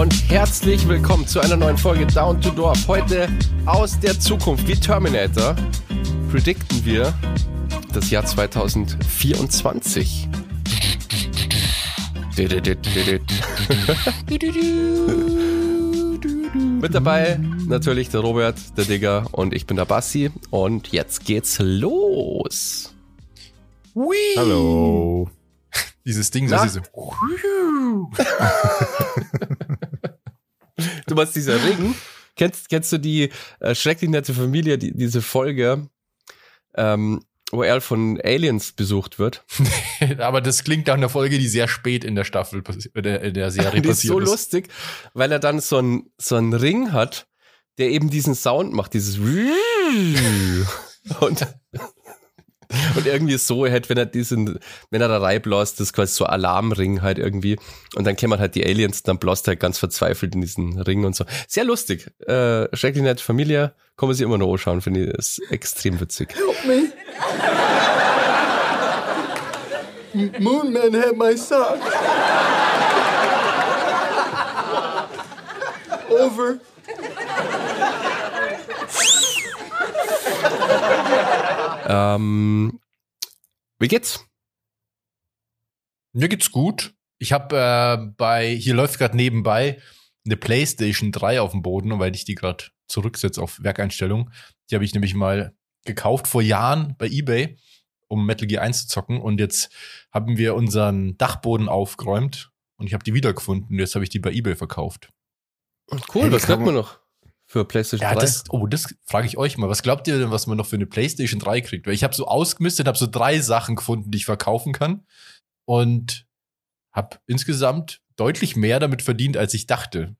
und herzlich willkommen zu einer neuen Folge Down to Dorf. Heute aus der Zukunft wie Terminator predikten wir das Jahr 2024. Mit dabei natürlich der Robert, der Digger und ich bin der Bassi und jetzt geht's los. Hui. Hallo. Dieses Ding, das ist so. du meinst dieser Ring? Kennst, kennst du die äh, schrecklich nette Familie, die, diese Folge, ähm, wo er von Aliens besucht wird? Aber das klingt nach einer Folge, die sehr spät in der Staffel, in der, in der Serie die passiert ist. so ist. lustig, weil er dann so einen so einen Ring hat, der eben diesen Sound macht, dieses und und irgendwie so hätte, wenn er diesen, wenn er da reinbläst, das ist quasi so Alarmring halt irgendwie. Und dann kämen halt die Aliens, dann bläst er halt ganz verzweifelt in diesen Ring und so. Sehr lustig. Äh, schrecklich nette Familie. Kommen Sie immer noch anschauen, finde ich. Das ist extrem witzig. Help me. Moonman had my sock. Over. ähm, wie geht's? Mir geht's gut. Ich habe äh, bei, hier läuft gerade nebenbei eine PlayStation 3 auf dem Boden, weil ich die gerade zurücksetze auf Werkeinstellung. Die habe ich nämlich mal gekauft vor Jahren bei eBay, um Metal Gear 1 zu zocken. Und jetzt haben wir unseren Dachboden aufgeräumt und ich habe die wiedergefunden. Jetzt habe ich die bei eBay verkauft. Cool, hey, was kriegt man noch? Für PlayStation ja, 3? Das, oh, das frage ich euch mal. Was glaubt ihr denn, was man noch für eine PlayStation 3 kriegt? Weil ich habe so ausgemistet, habe so drei Sachen gefunden, die ich verkaufen kann und habe insgesamt deutlich mehr damit verdient, als ich dachte.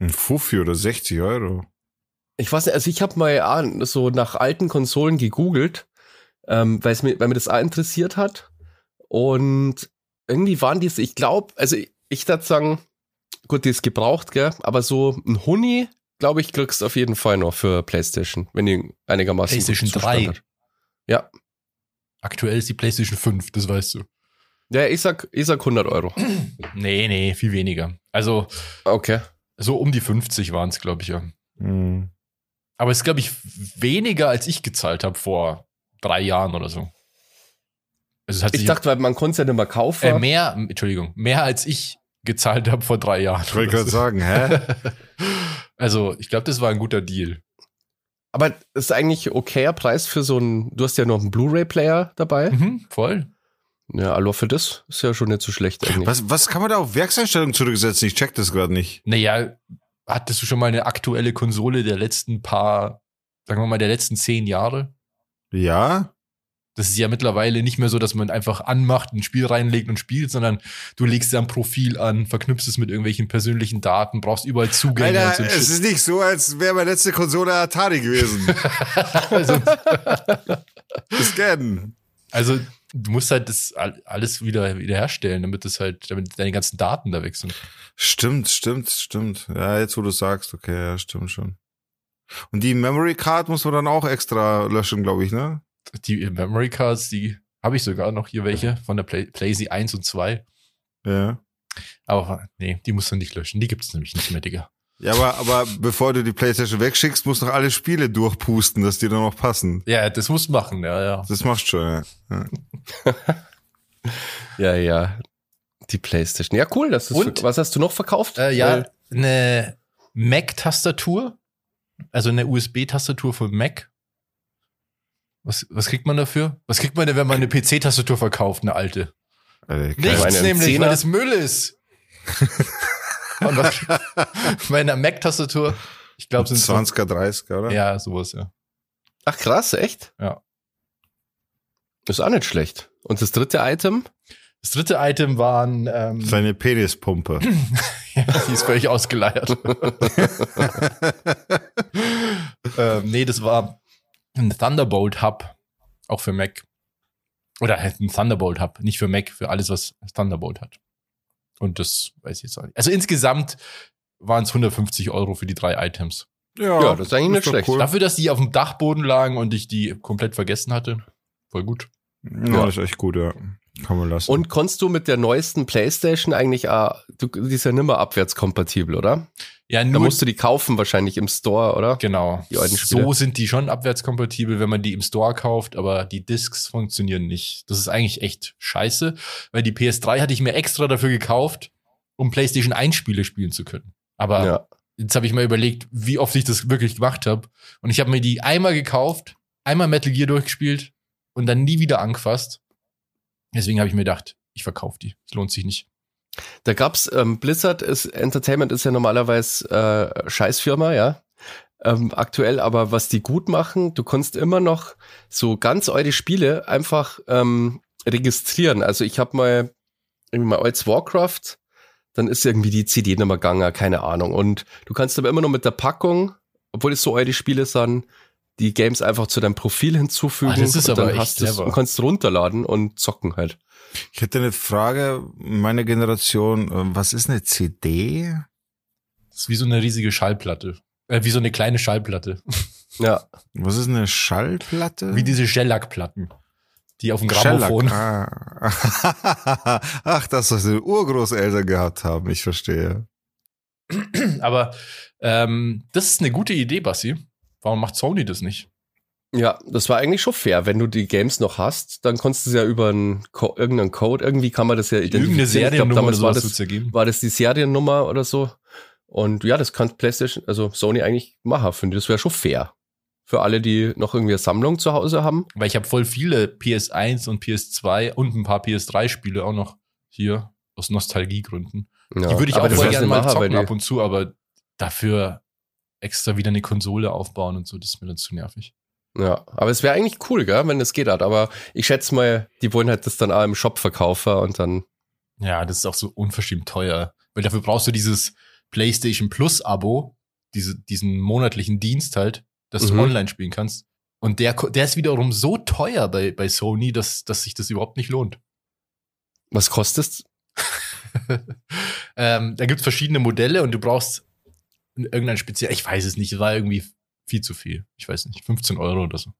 Ein Fuffi oder 60 Euro. Ich weiß nicht, also ich habe mal so nach alten Konsolen gegoogelt, ähm, weil mir, weil mir das auch interessiert hat. Und irgendwie waren die, ich glaube, also ich, ich würde sagen, gut, die ist gebraucht, gell, aber so ein Huni glaube ich, kriegst auf jeden Fall noch für PlayStation, wenn die einigermaßen PlayStation 3. Hat. Ja. Aktuell ist die PlayStation 5, das weißt du. Ja, ich sag, ich sag 100 Euro. nee, nee, viel weniger. Also, okay. so um die 50 waren es, glaube ich, ja. Mhm. Aber es ist, glaube ich, weniger, als ich gezahlt habe vor drei Jahren oder so. Also ich dachte, weil man konnte es ja nicht mehr kaufen. Äh, mehr, Entschuldigung, mehr als ich gezahlt habe vor drei Jahren. Ich wollte gerade sagen, hä? also, ich glaube, das war ein guter Deal. Aber das ist eigentlich okayer Preis für so ein, du hast ja noch einen Blu-ray-Player dabei. Mhm, voll. Ja, also für das ist ja schon nicht so schlecht eigentlich. Was, was kann man da auf Werkseinstellungen zurücksetzen? Ich check das gerade nicht. Naja, hattest du schon mal eine aktuelle Konsole der letzten paar, sagen wir mal, der letzten zehn Jahre? Ja. Das ist ja mittlerweile nicht mehr so, dass man einfach anmacht, ein Spiel reinlegt und spielt, sondern du legst ja ein Profil an, verknüpfst es mit irgendwelchen persönlichen Daten, brauchst überall Zugänge. Alter, so es ist nicht so, als wäre meine letzte Konsole Atari gewesen. also, Scannen. Also, du musst halt das alles wieder wiederherstellen, damit das halt, damit deine ganzen Daten da weg sind. Stimmt, stimmt, stimmt. Ja, jetzt wo du sagst, okay, ja, stimmt schon. Und die Memory Card muss man dann auch extra löschen, glaube ich, ne? Die Memory Cards, die habe ich sogar noch hier welche von der Play PlayZ 1 und 2. Ja. Aber nee, die musst du nicht löschen. Die gibt es nämlich nicht mehr, Digga. Ja, aber, aber bevor du die Playstation wegschickst, musst du noch alle Spiele durchpusten, dass die dann noch passen. Ja, das musst du machen, ja, ja. Das machst du schon, ja. ja, ja. Die Playstation. Ja, cool. Das ist Und, was hast du noch verkauft? Äh, ja, eine Mac-Tastatur. Also eine USB-Tastatur für Mac was, was kriegt man dafür? Was kriegt man denn, wenn man eine PC-Tastatur verkauft, eine alte? Also, Nichts nämlich, weil das Müll ist. Und was, meine Mac-Tastatur, ich glaube, sind 20er, 30er, oder? Ja, sowas, ja. Ach krass, echt? Ja. Ist auch nicht schlecht. Und das dritte Item? Das dritte Item waren ähm, seine Penispumpe. ja, die ist völlig ausgeleiert. ähm, nee, das war ein Thunderbolt Hub, auch für Mac. Oder halt ein Thunderbolt Hub, nicht für Mac, für alles, was Thunderbolt hat. Und das weiß ich jetzt auch nicht. Also insgesamt waren es 150 Euro für die drei Items. Ja, ja das ist eigentlich nicht schlecht. Cool. Dafür, dass die auf dem Dachboden lagen und ich die komplett vergessen hatte. Voll gut. Ja, ja. das ist echt gut, ja. Kann man lassen. Und konntest du mit der neuesten Playstation eigentlich, ah, du, die ist ja nimmer abwärtskompatibel, oder? Ja, Da nur musst du die kaufen wahrscheinlich im Store, oder? Genau. Die alten Spiele. so sind die schon abwärtskompatibel, wenn man die im Store kauft, aber die Discs funktionieren nicht. Das ist eigentlich echt scheiße, weil die PS3 hatte ich mir extra dafür gekauft, um PlayStation 1 Spiele spielen zu können. Aber Ja. jetzt habe ich mal überlegt, wie oft ich das wirklich gemacht habe. Und ich habe mir die einmal gekauft, einmal Metal Gear durchgespielt und dann nie wieder angefasst. Deswegen habe ich mir gedacht, ich verkaufe die. Es lohnt sich nicht. Da gab's, ähm, Blizzard ist, Entertainment ist ja normalerweise äh, Scheißfirma, ja. Ähm, aktuell, aber was die gut machen, du kannst immer noch so ganz eure Spiele einfach ähm, registrieren. Also ich habe mal irgendwie mal als Warcraft, dann ist irgendwie die CD nicht mehr gegangen, keine Ahnung. Und du kannst aber immer noch mit der Packung, obwohl es so eure Spiele sind, die Games einfach zu deinem Profil hinzufügen. Ah, das ist und aber dann echt clever. und kannst runterladen und zocken halt. Ich hätte eine Frage, meine Generation, äh, was ist eine CD? Das ist wie so eine riesige Schallplatte. Äh, wie so eine kleine Schallplatte. Ja. Was ist eine Schallplatte? Wie diese Shellac-Platten, die auf dem. Grammophon. Ah. Ach, das, was die Urgroßeltern gehabt haben, ich verstehe. Aber ähm, das ist eine gute Idee, Bassi. Warum macht Sony das nicht? Ja, das war eigentlich schon fair. Wenn du die Games noch hast, dann konntest du es ja über einen Co irgendeinen Code, irgendwie kann man das ja Irgendeine identifizieren. Glaub, Seriennummer oder damals war das, ja war das die Seriennummer oder so. Und ja, das kann PlayStation, also Sony eigentlich machen, finde ich. Das wäre schon fair. Für alle, die noch irgendwie eine Sammlung zu Hause haben. Weil ich habe voll viele PS1 und PS2 und ein paar PS3-Spiele auch noch hier aus Nostalgiegründen. Ja. die würde ich Aber auch voll gerne mal zocken ab und zu, aber dafür extra wieder eine Konsole aufbauen und so, das ist mir dann zu nervig. Ja, aber es wäre eigentlich cool, gell, wenn es geht hat. Aber ich schätze mal, die wollen halt das dann auch im Shop verkaufen und dann, Ja, das ist auch so unverschämt teuer. Weil dafür brauchst du dieses PlayStation Plus-Abo, diese, diesen monatlichen Dienst halt, dass du Mhm. online spielen kannst. Und der, der ist wiederum so teuer bei, bei Sony, dass, dass sich das überhaupt nicht lohnt. was kostet ähm, da gibt's verschiedene Modelle und du brauchst irgendein speziell, ich weiß es nicht, es war irgendwie viel zu viel. Ich weiß nicht, 15 Euro oder so.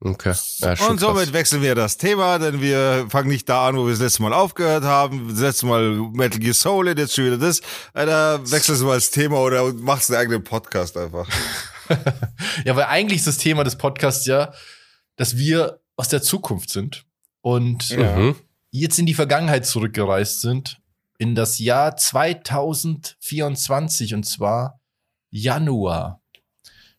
Okay. Ja, Und somit krass. wechseln wir das Thema, denn wir fangen nicht da an, wo wir das letzte Mal aufgehört haben. Das letzte Mal Metal Gear Solid, jetzt schon wieder das. Da wechselst du mal das Thema oder machst einen eigenen Podcast einfach. ja, weil eigentlich ist das Thema des Podcasts ja, dass wir aus der Zukunft sind und Ja. Mhm. jetzt in die Vergangenheit zurückgereist sind, in das Jahr 2024 und zwar Januar.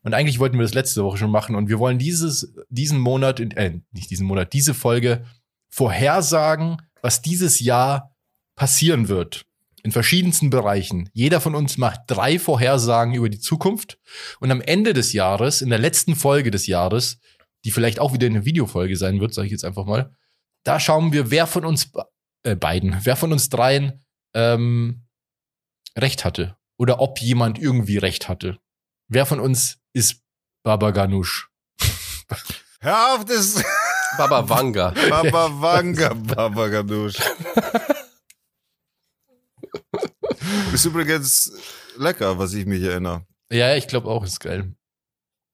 Und eigentlich wollten wir das letzte Woche schon machen und wir wollen dieses, diesen Monat, äh, nicht diesen Monat, diese Folge vorhersagen, was dieses Jahr passieren wird. In verschiedensten Bereichen. Jeder von uns macht drei Vorhersagen über die Zukunft. Und am Ende des Jahres, in der letzten Folge des Jahres, die vielleicht auch wieder eine Videofolge sein wird, sage ich jetzt einfach mal, da schauen wir, wer von uns äh, beiden, wer von uns dreien ähm, recht hatte. Oder ob jemand irgendwie recht hatte. Wer von uns ist Baba Ganush? Hör auf, das Baba Wanga. Baba Wanga, Baba Ganoush. Ist übrigens lecker, was ich mich erinnere. Ja, ich glaube auch, ist geil.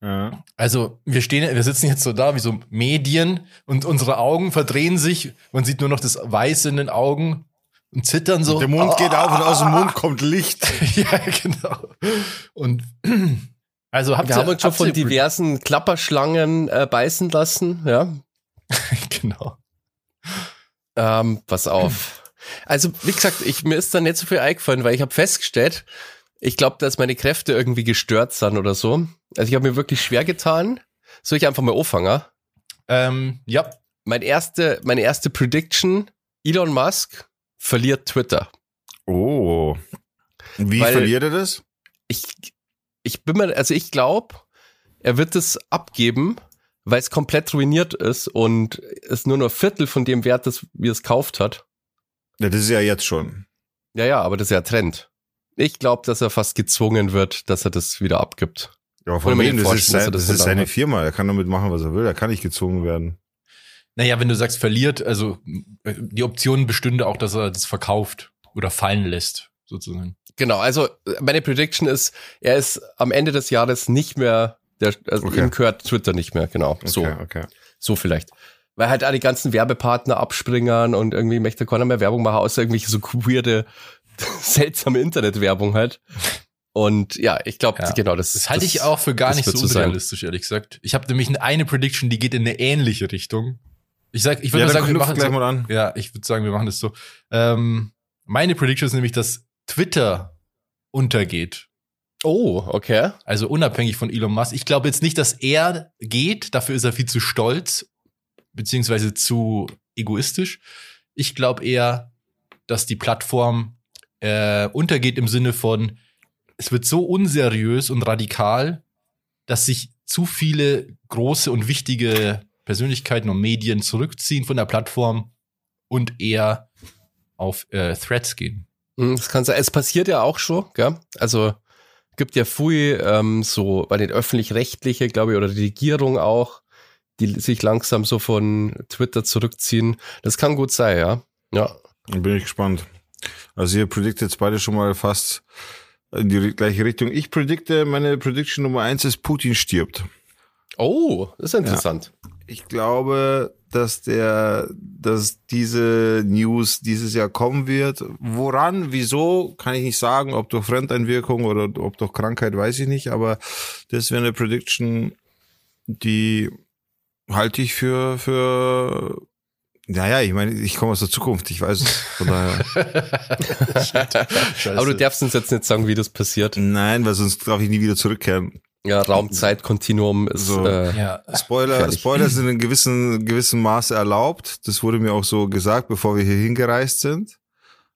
Ja. Also, wir stehen, wir sitzen jetzt so da wie so Medien und unsere Augen verdrehen sich. Man sieht nur noch das Weiße in den Augen und zittern so. Der Mund geht auf und aus dem Mund kommt Licht. ja, genau. Und also habt Wir ihr, haben uns schon von diversen Klapperschlangen äh, beißen lassen, ja. genau. Ähm, pass auf. Also, wie gesagt, ich, mir ist da nicht so viel eingefallen, weil ich habe festgestellt, ich glaube, dass meine Kräfte irgendwie gestört sind oder so. Also ich habe mir wirklich schwer getan. Soll ich einfach mal anfangen? Ähm, ja, Mein erste, meine erste Prediction, Elon Musk verliert Twitter. Oh. Wie Weil- verliert er das? Ich, ich bin mir, also ich glaube, er wird es abgeben, weil es komplett ruiniert ist und es nur noch ein Viertel von dem Wert ist, wie es kauft hat. Ja, das ist ja jetzt schon. Ja, ja, aber das ist ja Trend. Ich glaube, dass er fast gezwungen wird, dass er das wieder abgibt. Ja, von wem? Das ist, sein, das ist seine hat. Firma. Er kann damit machen, was er will. Er kann nicht gezwungen werden. Naja, wenn du sagst verliert, also äh, die Option bestünde auch, dass er das verkauft oder fallen lässt, sozusagen. Genau, also meine Prediction ist, er ist am Ende des Jahres nicht mehr, der, also Okay. ihm gehört Twitter nicht mehr, genau. So, Okay, okay. so vielleicht. weil halt alle ganzen Werbepartner abspringern und irgendwie möchte keiner mehr Werbung machen, außer irgendwelche so weirde, seltsame Internetwerbung halt. Und ja, ich glaube, Ja. genau, das, Das halte ich auch für gar das nicht so so sein. unrealistisch, ehrlich gesagt. Ich habe nämlich eine Prediction, die geht in eine ähnliche Richtung. Ich sag, ich würde Ja, sagen, wir machen gleich so, mal an. Ja, ich würde sagen, wir machen das so. Ähm, meine Prediction ist nämlich, dass Twitter untergeht. Oh, okay. Also unabhängig von Elon Musk. Ich glaube jetzt nicht, dass er geht. Dafür ist er viel zu stolz, beziehungsweise zu egoistisch. Ich glaube eher, dass die Plattform äh, untergeht im Sinne von, es wird so unseriös und radikal, dass sich zu viele große und wichtige Persönlichkeiten und Medien zurückziehen von der Plattform und eher auf äh, Threads gehen. Hm, Das kann sein. Es passiert ja auch schon, gell? Also gibt ja viel ähm, so bei den öffentlich-rechtlichen, glaube ich, oder die Regierung auch, die sich langsam so von Twitter zurückziehen. Das kann gut sein, ja. Ja. Dann bin ich gespannt. Also ihr prediktet jetzt beide schon mal fast in die gleiche Richtung. Ich predikte, meine Prediction Nummer eins ist, Putin stirbt. Oh, das ist interessant. Ich glaube, dass der, dass diese News dieses Jahr kommen wird. Woran, wieso, kann ich nicht sagen. Ob durch Fremdeinwirkung oder ob durch Krankheit, weiß ich nicht. Aber das wäre eine Prediction, die halte ich für, für, naja, ich meine, ich komme aus der Zukunft, ich weiß es. Von daher. Scheiße. Aber du darfst uns jetzt nicht sagen, wie das passiert. Nein, weil sonst darf ich nie wieder zurückkehren. Ja, Raum-Zeit-Kontinuum ist So. äh, ja, Spoiler. Spoiler sind in gewissen, gewissen Maße erlaubt. Das wurde mir auch so gesagt, bevor wir hier hingereist sind.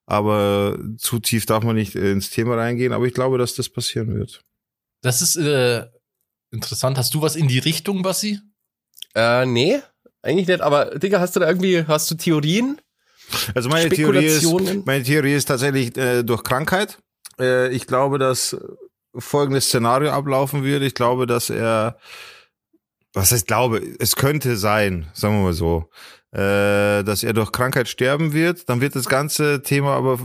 Aber zu tief darf man nicht ins Thema reingehen. Aber ich glaube, dass das passieren wird. das ist äh, interessant. Hast du was in die Richtung, Bassi? äh, nee, eigentlich nicht. Aber Digga, hast du da irgendwie, hast du Theorien? Also meine Theorie ist, meine Theorie ist tatsächlich äh, durch Krankheit. Äh, ich glaube, dass folgendes Szenario ablaufen wird. Ich glaube, dass er, was heißt glaube, es könnte sein, sagen wir mal so, äh, dass er durch Krankheit sterben wird. Dann wird das ganze Thema aber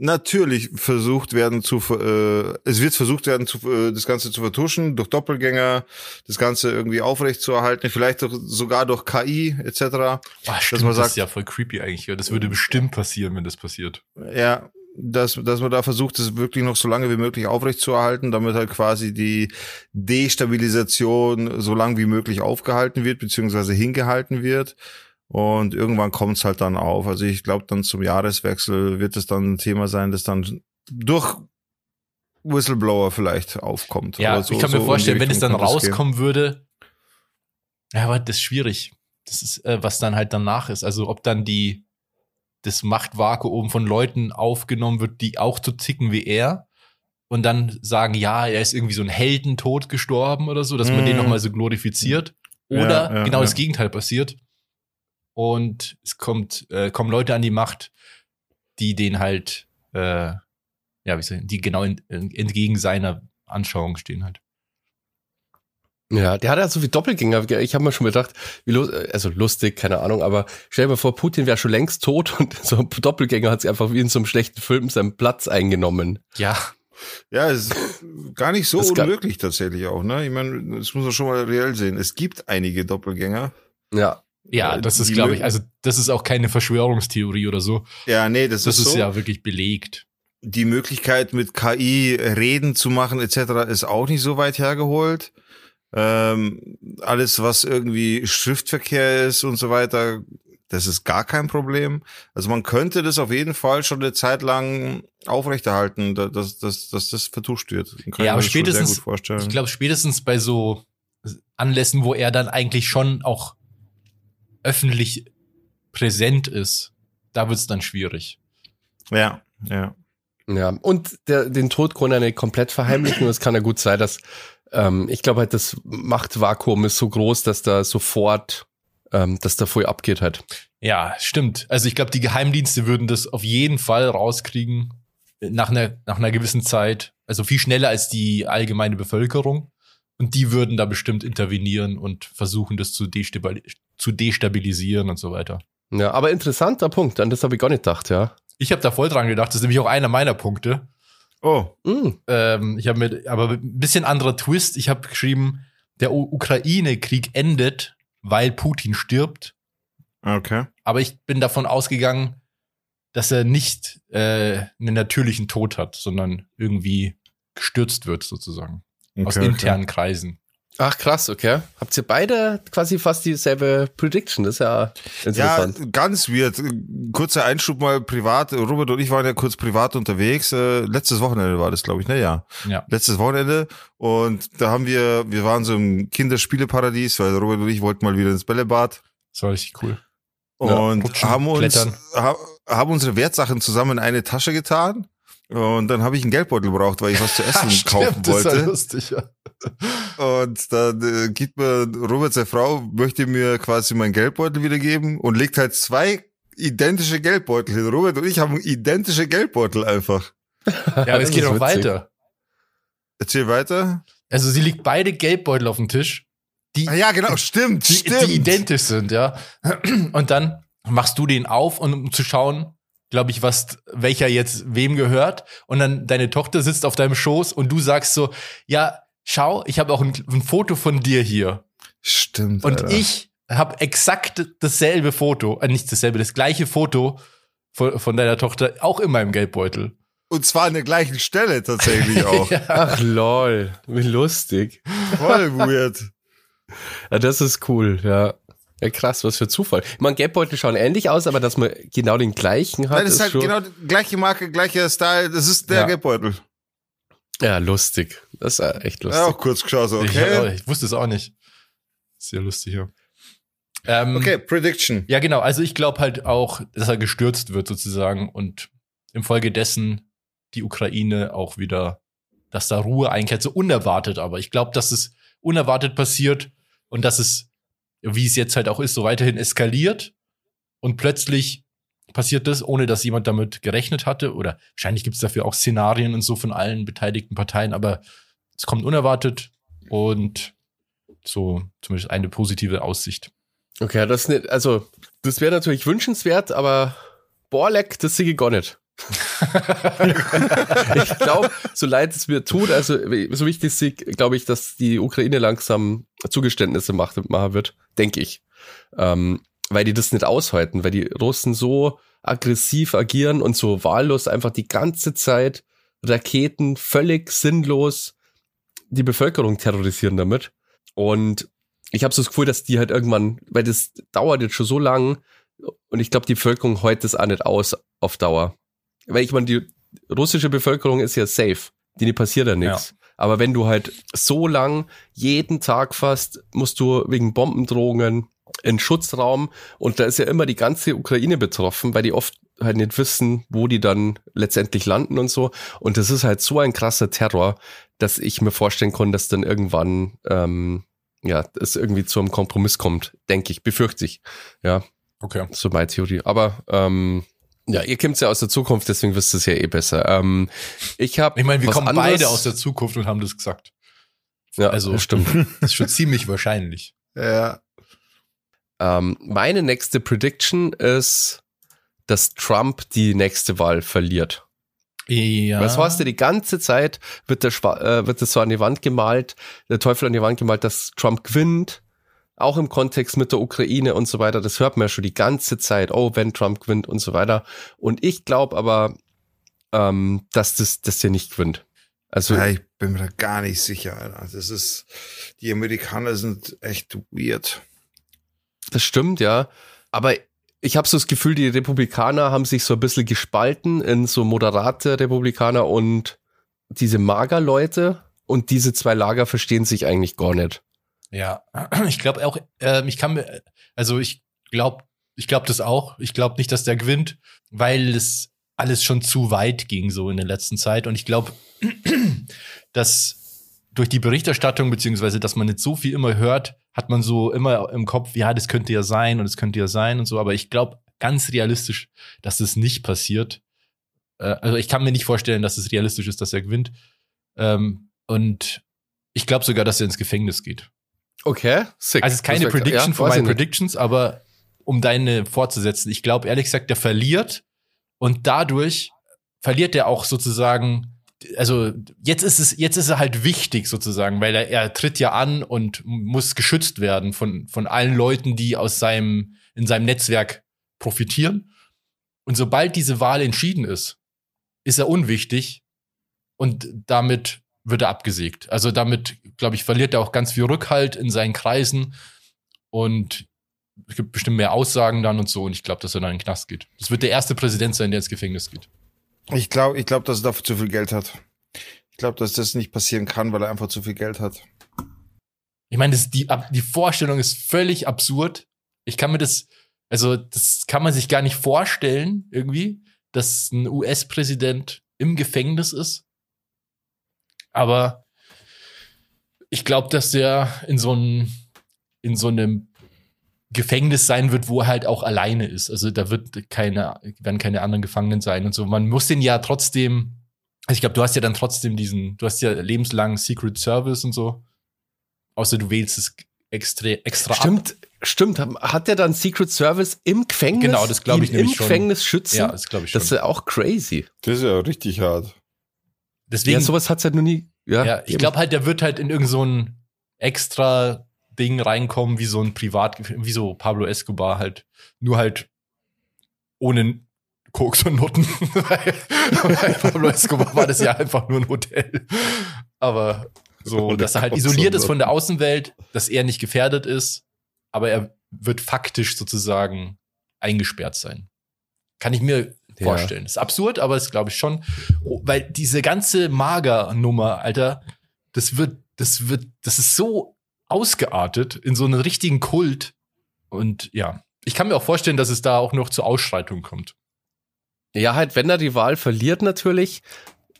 natürlich versucht werden zu, ver- äh, es wird versucht werden, zu, äh, das Ganze zu vertuschen, durch Doppelgänger, das Ganze irgendwie aufrechtzuerhalten, vielleicht durch, sogar durch KI etc. Ah, stimmt, man das sagt- ist ja voll creepy eigentlich. Das würde bestimmt passieren, wenn das passiert. Ja, dass, dass man da versucht, es wirklich noch so lange wie möglich aufrechtzuerhalten, damit halt quasi die Destabilisation so lang wie möglich aufgehalten wird, beziehungsweise hingehalten wird. Und irgendwann kommt es halt dann auf. Also ich glaube, dann zum Jahreswechsel wird es dann ein Thema sein, das dann durch Whistleblower vielleicht aufkommt. Ja, so- ich kann so mir die vorstellen, wenn es dann könnte gehen. rauskommen würde. Ja, aber das ist schwierig. Das ist, äh, was dann halt danach ist. Also ob dann die das Machtvakuum von Leuten aufgenommen wird, die auch so ticken wie er und dann sagen, ja, er ist irgendwie so ein Heldentod gestorben oder so, dass man den Mhm. nochmal so glorifiziert. Ja, Oder ja, genau ja. das Gegenteil passiert. Und es kommt, äh, kommen Leute an die Macht, die den halt, äh, ja, wie soll ich, die genau in, entgegen seiner Anschauung stehen halt. Ja, der hat ja so viel Doppelgänger. Ich habe mir schon gedacht, wie lu also lustig, keine Ahnung, aber stell dir mal vor, Putin wäre schon längst tot und so ein Doppelgänger hat sich einfach wie in so einem schlechten Film seinen Platz eingenommen. Ja, Ja, es ist gar nicht so Das unmöglich tatsächlich auch. Ne? Ich meine, das muss man schon mal reell sehen. Es gibt einige Doppelgänger. Ja. ja, Äh, das ist, glaube ich, also das ist auch keine Verschwörungstheorie oder so. Ja, nee, das, Das ist, ist so. ja wirklich belegt. die Möglichkeit mit KI reden zu machen etc. ist auch nicht so weit hergeholt. Ähm, alles, was irgendwie Schriftverkehr ist und so weiter, das ist gar kein Problem. Also man könnte das auf jeden Fall schon eine Zeit lang aufrechterhalten, da- dass, dass, dass das vertuscht wird. Kann Ja, ich aber spätestens- gut vorstellen. Ich glaube, spätestens bei so Anlässen, wo er dann eigentlich schon auch öffentlich präsent ist, da wird es dann schwierig. ja, ja. Ja. Und der, den Tod er nicht komplett verheimlichen. Und es kann ja gut sein, dass ähm, ich glaube halt, das Machtvakuum ist so groß, dass da sofort, ähm, dass da voll abgeht halt. Ja, stimmt. Also ich glaube, die Geheimdienste würden das auf jeden Fall rauskriegen nach einer, nach einer gewissen Zeit. Also viel schneller als die allgemeine Bevölkerung. Und die würden da bestimmt intervenieren und versuchen, das zu, destabil zu destabilisieren und so weiter. Ja, aber interessanter Punkt, an das habe ich gar nicht gedacht, ja. Ich habe da voll dran gedacht. Das ist nämlich auch einer meiner Punkte. Oh, Mm. Ähm, ich habe mir, aber ein bisschen anderer Twist. Ich habe geschrieben, der Ukraine-Krieg endet, weil Putin stirbt Okay. Aber ich bin davon ausgegangen, dass er nicht äh, einen natürlichen Tod hat, sondern irgendwie gestürzt wird, sozusagen. okay aus okay. internen Kreisen. Ach krass, okay. Habt ihr beide quasi fast dieselbe Prediction? Das ist ja Ja, interessant. ganz weird. Kurzer Einschub mal privat. Robert und ich waren ja kurz privat unterwegs. Äh, letztes Wochenende war das, glaube ich, ne? Ja. Ja. Letztes Wochenende. Und da haben wir, wir waren so im Kinderspieleparadies, weil Robert und ich wollten mal wieder ins Bällebad. Das war richtig cool. Ja, Und rutschen, haben uns, ha, haben unsere Wertsachen zusammen in eine Tasche getan. Und dann habe ich einen Geldbeutel gebraucht, weil ich was zu essen kaufen das war wollte. lustig, ja. Und dann äh, gibt mir Robert, seine Frau, möchte mir quasi meinen Geldbeutel wiedergeben und legt halt zwei identische Geldbeutel hin. Robert und ich haben identische Geldbeutel einfach. Ja, aber Das es geht ist auch witzig. weiter. Erzähl weiter. Also sie liegt beide Geldbeutel auf dem Tisch, die, Ah, ja, genau, stimmt, die, stimmt. die identisch sind, ja. Und dann machst du den auf, und um zu schauen, glaube ich, was, welcher jetzt wem gehört. Und dann deine Tochter sitzt auf deinem Schoß und du sagst so, ja, schau, ich habe auch ein, ein Foto von dir hier. Stimmt. Und Alter. ich habe exakt dasselbe Foto, äh, nicht dasselbe, das gleiche Foto von, von deiner Tochter auch in meinem Geldbeutel. Und zwar an der gleichen Stelle tatsächlich auch. ja. Ach lol, wie lustig. Voll weird. Ja, das ist cool, ja. Ja, krass, was für Zufall. Ich meine, Geldbeutel schauen ähnlich aus, aber dass man genau den gleichen hat, Nein, das ist halt schon, genau die gleiche Marke, gleicher Style. Das ist der Ja. Geldbeutel. ja, lustig. Das ist ja echt lustig. Ja, auch kurz geschaut, so, Ich, okay. ich wusste es auch nicht. Sehr lustig, ja. Ähm, Okay, Prediction. Ja, genau. Also ich glaube halt auch, dass er gestürzt wird sozusagen und infolgedessen die Ukraine auch wieder, dass da Ruhe einkehrt, so unerwartet aber. Ich glaube, dass es unerwartet passiert und dass es, wie es jetzt halt auch ist, so weiterhin eskaliert und plötzlich passiert das, ohne dass jemand damit gerechnet hatte oder wahrscheinlich gibt es dafür auch Szenarien und so von allen beteiligten Parteien, aber es kommt unerwartet und so zumindest eine positive Aussicht. Okay, das nicht, also, das wäre natürlich wünschenswert, aber Borleck, das sehe ich gar nicht. ich glaube, so leid es mir tut, also so wichtig sehe, glaube ich, dass die Ukraine langsam Zugeständnisse macht, machen wird, denke ich. Ähm, weil die das nicht aushalten, weil die Russen so aggressiv agieren und so wahllos einfach die ganze Zeit Raketen völlig sinnlos die Bevölkerung terrorisieren damit. Und ich habe so das Gefühl, dass die halt irgendwann, weil das dauert jetzt schon so lang und ich glaube, die Bevölkerung heult das auch nicht aus auf Dauer. Weil ich meine, die russische Bevölkerung ist ja safe. Denen passiert ja nichts. Aber wenn du halt so lang jeden Tag fast, musst du wegen Bombendrohungen in Schutzraum und da ist ja immer die ganze Ukraine betroffen, weil die oft halt nicht wissen, wo die dann letztendlich landen und so. Und das ist halt so ein krasser Terror, dass ich mir vorstellen kann, dass dann irgendwann ähm, ja es irgendwie zu einem Kompromiss kommt, denke ich, befürchte ich. Ja, Okay. so meine Theorie. Aber ähm, ja, ihr kommt ja aus der Zukunft, deswegen wisst ihr es ja eh besser. Ähm, ich habe Ich meine, wir kommen anderes- beide aus der Zukunft und haben das gesagt. ja, also- stimmt. Das ist schon ziemlich wahrscheinlich. Ja. Ähm, meine nächste Prediction ist, dass Trump die nächste Wahl verliert. Ja. Was weißt du, die ganze Zeit wird, der Schwa äh, wird das so an die Wand gemalt, der Teufel an die Wand gemalt, dass Trump gewinnt, auch im Kontext mit der Ukraine und so weiter. Das hört man ja schon die ganze Zeit. Oh, wenn Trump gewinnt und so weiter. Und ich glaube aber, ähm, dass das, dass der nicht gewinnt. Also ja, ich bin mir da gar nicht sicher, Alter. Das ist, die Amerikaner sind echt weird. Das stimmt, ja. Aber ich habe so das Gefühl, die Republikaner haben sich so ein bisschen gespalten in so moderate Republikaner und diese Magerleute. Und diese zwei Lager verstehen sich eigentlich gar nicht. Ja, ich glaube auch, äh, ich kann mir, also ich glaube, ich glaube das auch. Ich glaube nicht, dass der gewinnt, weil es alles schon zu weit ging so in der letzten Zeit. Und ich glaube, dass durch die Berichterstattung, beziehungsweise, dass man nicht so viel immer hört, hat man so immer im Kopf, ja, das könnte ja sein und es könnte ja sein und so. Aber ich glaube ganz realistisch, dass das nicht passiert. Äh, also ich kann mir nicht vorstellen, dass es realistisch ist, dass er gewinnt. Ähm, und ich glaube sogar, dass er ins Gefängnis geht. Okay, sick. Also es ist keine wär- Prediction ja, von meinen. Predictions, aber um deine fortzusetzen, ich glaube ehrlich gesagt, der verliert und dadurch verliert er auch sozusagen also jetzt ist es, jetzt ist er halt wichtig sozusagen, weil er, er tritt ja an und muss geschützt werden von, von allen Leuten, die aus seinem, in seinem Netzwerk profitieren. Und sobald diese Wahl entschieden ist, ist er unwichtig und damit wird er abgesägt. Also damit, glaube ich, verliert er auch ganz viel Rückhalt in seinen Kreisen und es gibt bestimmt mehr Aussagen dann und so und ich glaube, dass er dann in den Knast geht. Das wird der erste Präsident sein, der ins Gefängnis geht. Ich glaube, ich glaube, dass er dafür zu viel Geld hat. Ich glaube, dass das nicht passieren kann, weil er einfach zu viel Geld hat. Ich meine, die, die Vorstellung ist völlig absurd. Ich kann mir das, also das kann man sich gar nicht vorstellen, irgendwie, dass ein US-Präsident im Gefängnis ist. Aber ich glaube, dass der in so einem, in so einem Gefängnis sein wird, wo er halt auch alleine ist. Also da wird keine, werden keine anderen Gefangenen sein und so. Man muss den ja trotzdem, also ich glaube, du hast ja dann trotzdem diesen, du hast ja lebenslang Secret Service und so. Außer du wählst es extra, extra Stimmt, ab. stimmt. Hat der dann Secret Service im Gefängnis? Genau, das glaube ich nämlich Im Gefängnis schützen? Ja, das glaube ich schon. Das ist ja auch crazy. Das ist ja richtig hart. Deswegen, ja, sowas hat's halt noch nie. Ja, ja ich glaube halt, der wird halt in irgend so ein extra Ding reinkommen, wie so ein Privat, wie so Pablo Escobar halt. Nur halt ohne Koks und Nutten. Bei Pablo Escobar war das ja einfach nur ein Hotel. Aber so, dass er halt isoliert ist von der Außenwelt, dass er nicht gefährdet ist, aber er wird faktisch sozusagen eingesperrt sein. Kann ich mir ja. vorstellen. ist absurd, aber ist glaube ich schon, weil diese ganze Mager-Nummer, Alter, das wird, das wird, das ist so ausgeartet in so einen richtigen Kult. Und ja, ich kann mir auch vorstellen, dass es da auch noch zu Ausschreitungen kommt. Ja, halt, wenn er die Wahl verliert natürlich,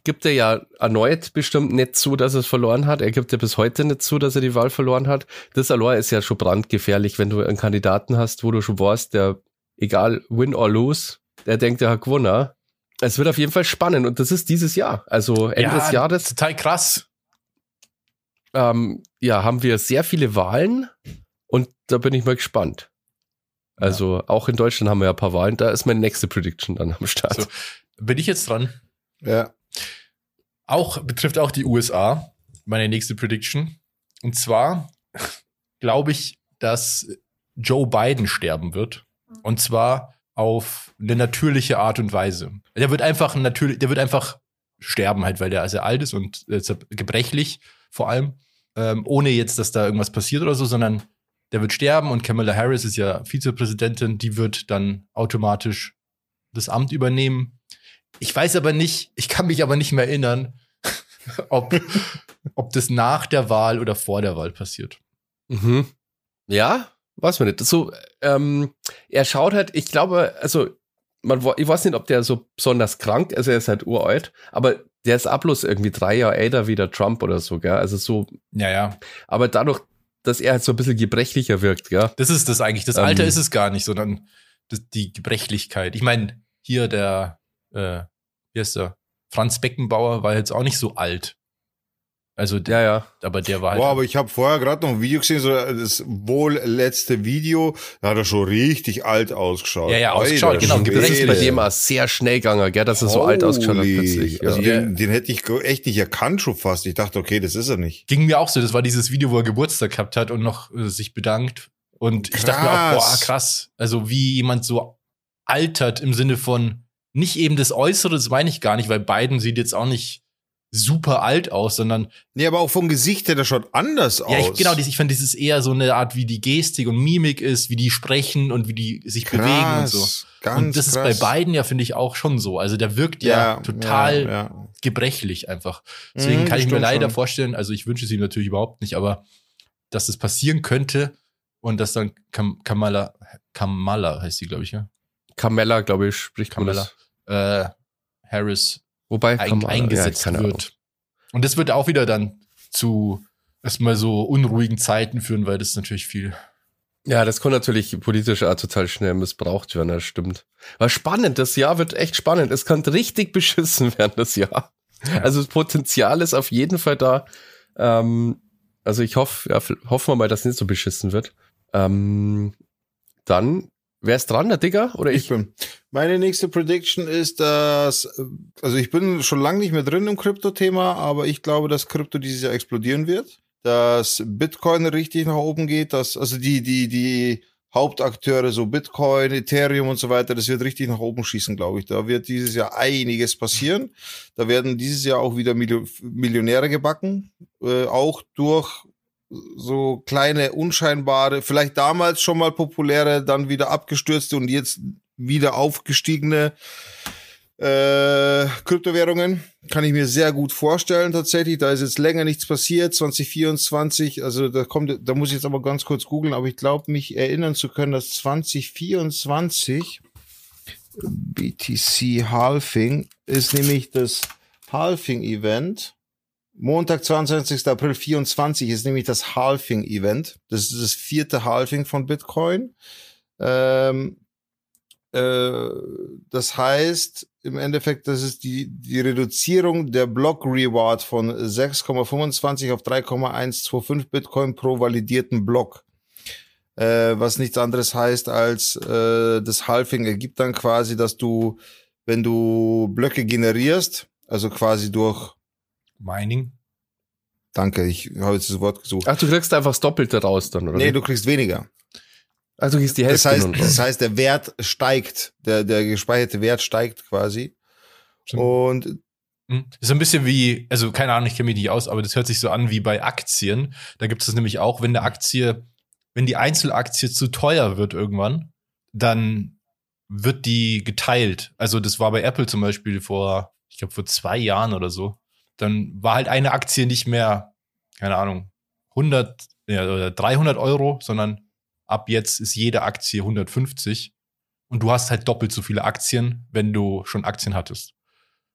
gibt er ja erneut bestimmt nicht zu, dass er es verloren hat. Er gibt ja bis heute nicht zu, dass er die Wahl verloren hat. Das allein ist ja schon brandgefährlich, wenn du einen Kandidaten hast, wo du schon warst, der, egal, win or lose, der denkt, er hat gewonnen. Es wird auf jeden Fall spannend und das ist dieses Jahr. Also Ende ja, des Jahres. Total krass ähm, ja, haben wir sehr viele Wahlen und da bin ich mal gespannt. Also ja. auch in Deutschland haben wir ja ein paar Wahlen. Da ist meine nächste Prediction dann am Start. So, bin ich jetzt dran? Ja. Auch betrifft auch die USA. Meine nächste Prediction. Und zwar glaube ich, dass Joe Biden sterben wird. Und zwar auf eine natürliche Art und Weise. Der wird einfach natürlich, der wird einfach sterben halt, weil der sehr alt ist und äh, gebrechlich vor allem, ähm, ohne jetzt, dass da irgendwas passiert oder so, sondern der wird sterben und Kamala Harris ist ja Vizepräsidentin, die wird dann automatisch das Amt übernehmen. Ich weiß aber nicht, ich kann mich aber nicht mehr erinnern, ob, ob das nach der Wahl oder vor der Wahl passiert. Mhm. Ja, weiß man nicht. So, ähm, er schaut halt, ich glaube, also man, ich weiß nicht, ob der so besonders krank ist, also er ist halt uralt, aber der ist ab bloß irgendwie drei Jahre älter wie der Trump oder so, gell? Also so. Ja, ja. Aber dadurch, dass er halt so ein bisschen gebrechlicher wirkt, gell? Das ist das eigentlich. Das Alter ähm, ist es gar nicht, sondern das, die Gebrechlichkeit. Ich meine, hier der, äh, wie heißt der? Franz Beckenbauer war jetzt auch nicht so alt. Also der, ja, ja. aber der war halt. Boah, aber ich habe vorher gerade noch ein Video gesehen, so das wohl letzte Video, da hat er schon richtig alt ausgeschaut. Ja, ja, ausgeschaut, genau. Das ist bei dem auch sehr schnell gegangen, gell, dass er so alt ausgeschaut hat plötzlich. Also ja. den, den hätte ich echt nicht erkannt schon fast. Ich dachte, okay, das ist er nicht. Ging mir auch so, das war dieses Video, wo er Geburtstag gehabt hat und noch äh, sich bedankt. Und krass. ich dachte mir auch, boah, krass. Also wie jemand so altert im Sinne von nicht eben das Äußere, das meine ich gar nicht, weil Biden sieht jetzt auch nicht super alt aus, sondern. Nee, aber auch vom Gesicht her das schaut anders aus. Ja, ich, genau, ich finde, das ist eher so eine Art, wie die Gestik und Mimik ist, wie die sprechen und wie die sich krass, bewegen und so. Ganz und das krass. ist bei beiden ja, finde ich, auch schon so. Also der wirkt ja, ja total ja, ja. gebrechlich einfach. Deswegen mhm, kann ich mir leider schon. vorstellen, also ich wünsche es ihm natürlich überhaupt nicht, aber dass das passieren könnte und dass dann Kam Kamala, Kamala heißt sie, glaube ich, ja. Kamala, glaube ich, spricht Kamala. Äh, Harris Wobei ein, eingesetzt ja, wird. Und das wird auch wieder dann zu erstmal so unruhigen Zeiten führen, weil das natürlich viel. Ja, das kann natürlich politisch auch total schnell missbraucht werden, das stimmt. War spannend, das Jahr wird echt spannend. Es kann richtig beschissen werden, das Jahr. Ja. Also das Potenzial ist auf jeden Fall da. Ähm, also ich hoffe, ja, hoffen wir mal, dass es nicht so beschissen wird. Ähm, dann Wer ist dran, der Digger oder ich? Ich bin. Meine nächste Prediction ist, dass, also ich bin schon lange nicht mehr drin im Krypto-Thema, aber ich glaube, dass Krypto dieses Jahr explodieren wird, dass Bitcoin richtig nach oben geht, dass, also die, die, die Hauptakteure, so Bitcoin, Ethereum und so weiter, das wird richtig nach oben schießen, glaube ich. Da wird dieses Jahr einiges passieren. Da werden dieses Jahr auch wieder Millionäre gebacken, äh, auch durch so kleine, unscheinbare, vielleicht damals schon mal populäre, dann wieder abgestürzte und jetzt wieder aufgestiegene äh, Kryptowährungen. Kann ich mir sehr gut vorstellen tatsächlich. Da ist jetzt länger nichts passiert. 2024, also da kommt, da muss ich jetzt aber ganz kurz googeln, aber ich glaube, mich erinnern zu können, dass 2024 BTC Halving ist nämlich das Halving Event Montag, 22. April 24 ist nämlich das Halving-Event. Das ist das vierte Halving von Bitcoin. Ähm, äh, das heißt im Endeffekt, das ist die, die Reduzierung der Block-Reward von 6,25 auf 3,125 Bitcoin pro validierten Block. Äh, was nichts anderes heißt als äh, das Halving ergibt dann quasi, dass du, wenn du Blöcke generierst, also quasi durch Mining. Danke, ich habe jetzt das Wort gesucht. Ach, du kriegst einfach das Doppelte raus dann, oder? Nee, du kriegst weniger. Ach, du kriegst die Hälfte. Das heißt, das heißt, der Wert steigt, der, der gespeicherte Wert steigt quasi. Und hm? ist ein bisschen wie, also keine Ahnung, ich kenne mich nicht aus, aber das hört sich so an wie bei Aktien. Da gibt es das nämlich auch, wenn eine Aktie, wenn die Einzelaktie zu teuer wird irgendwann, dann wird die geteilt. Also das war bei Apple zum Beispiel vor, ich glaube vor zwei Jahren oder so dann war halt eine Aktie nicht mehr, keine Ahnung, 100 ja, oder 300 Euro, sondern ab jetzt ist jede Aktie 150 und du hast halt doppelt so viele Aktien, wenn du schon Aktien hattest.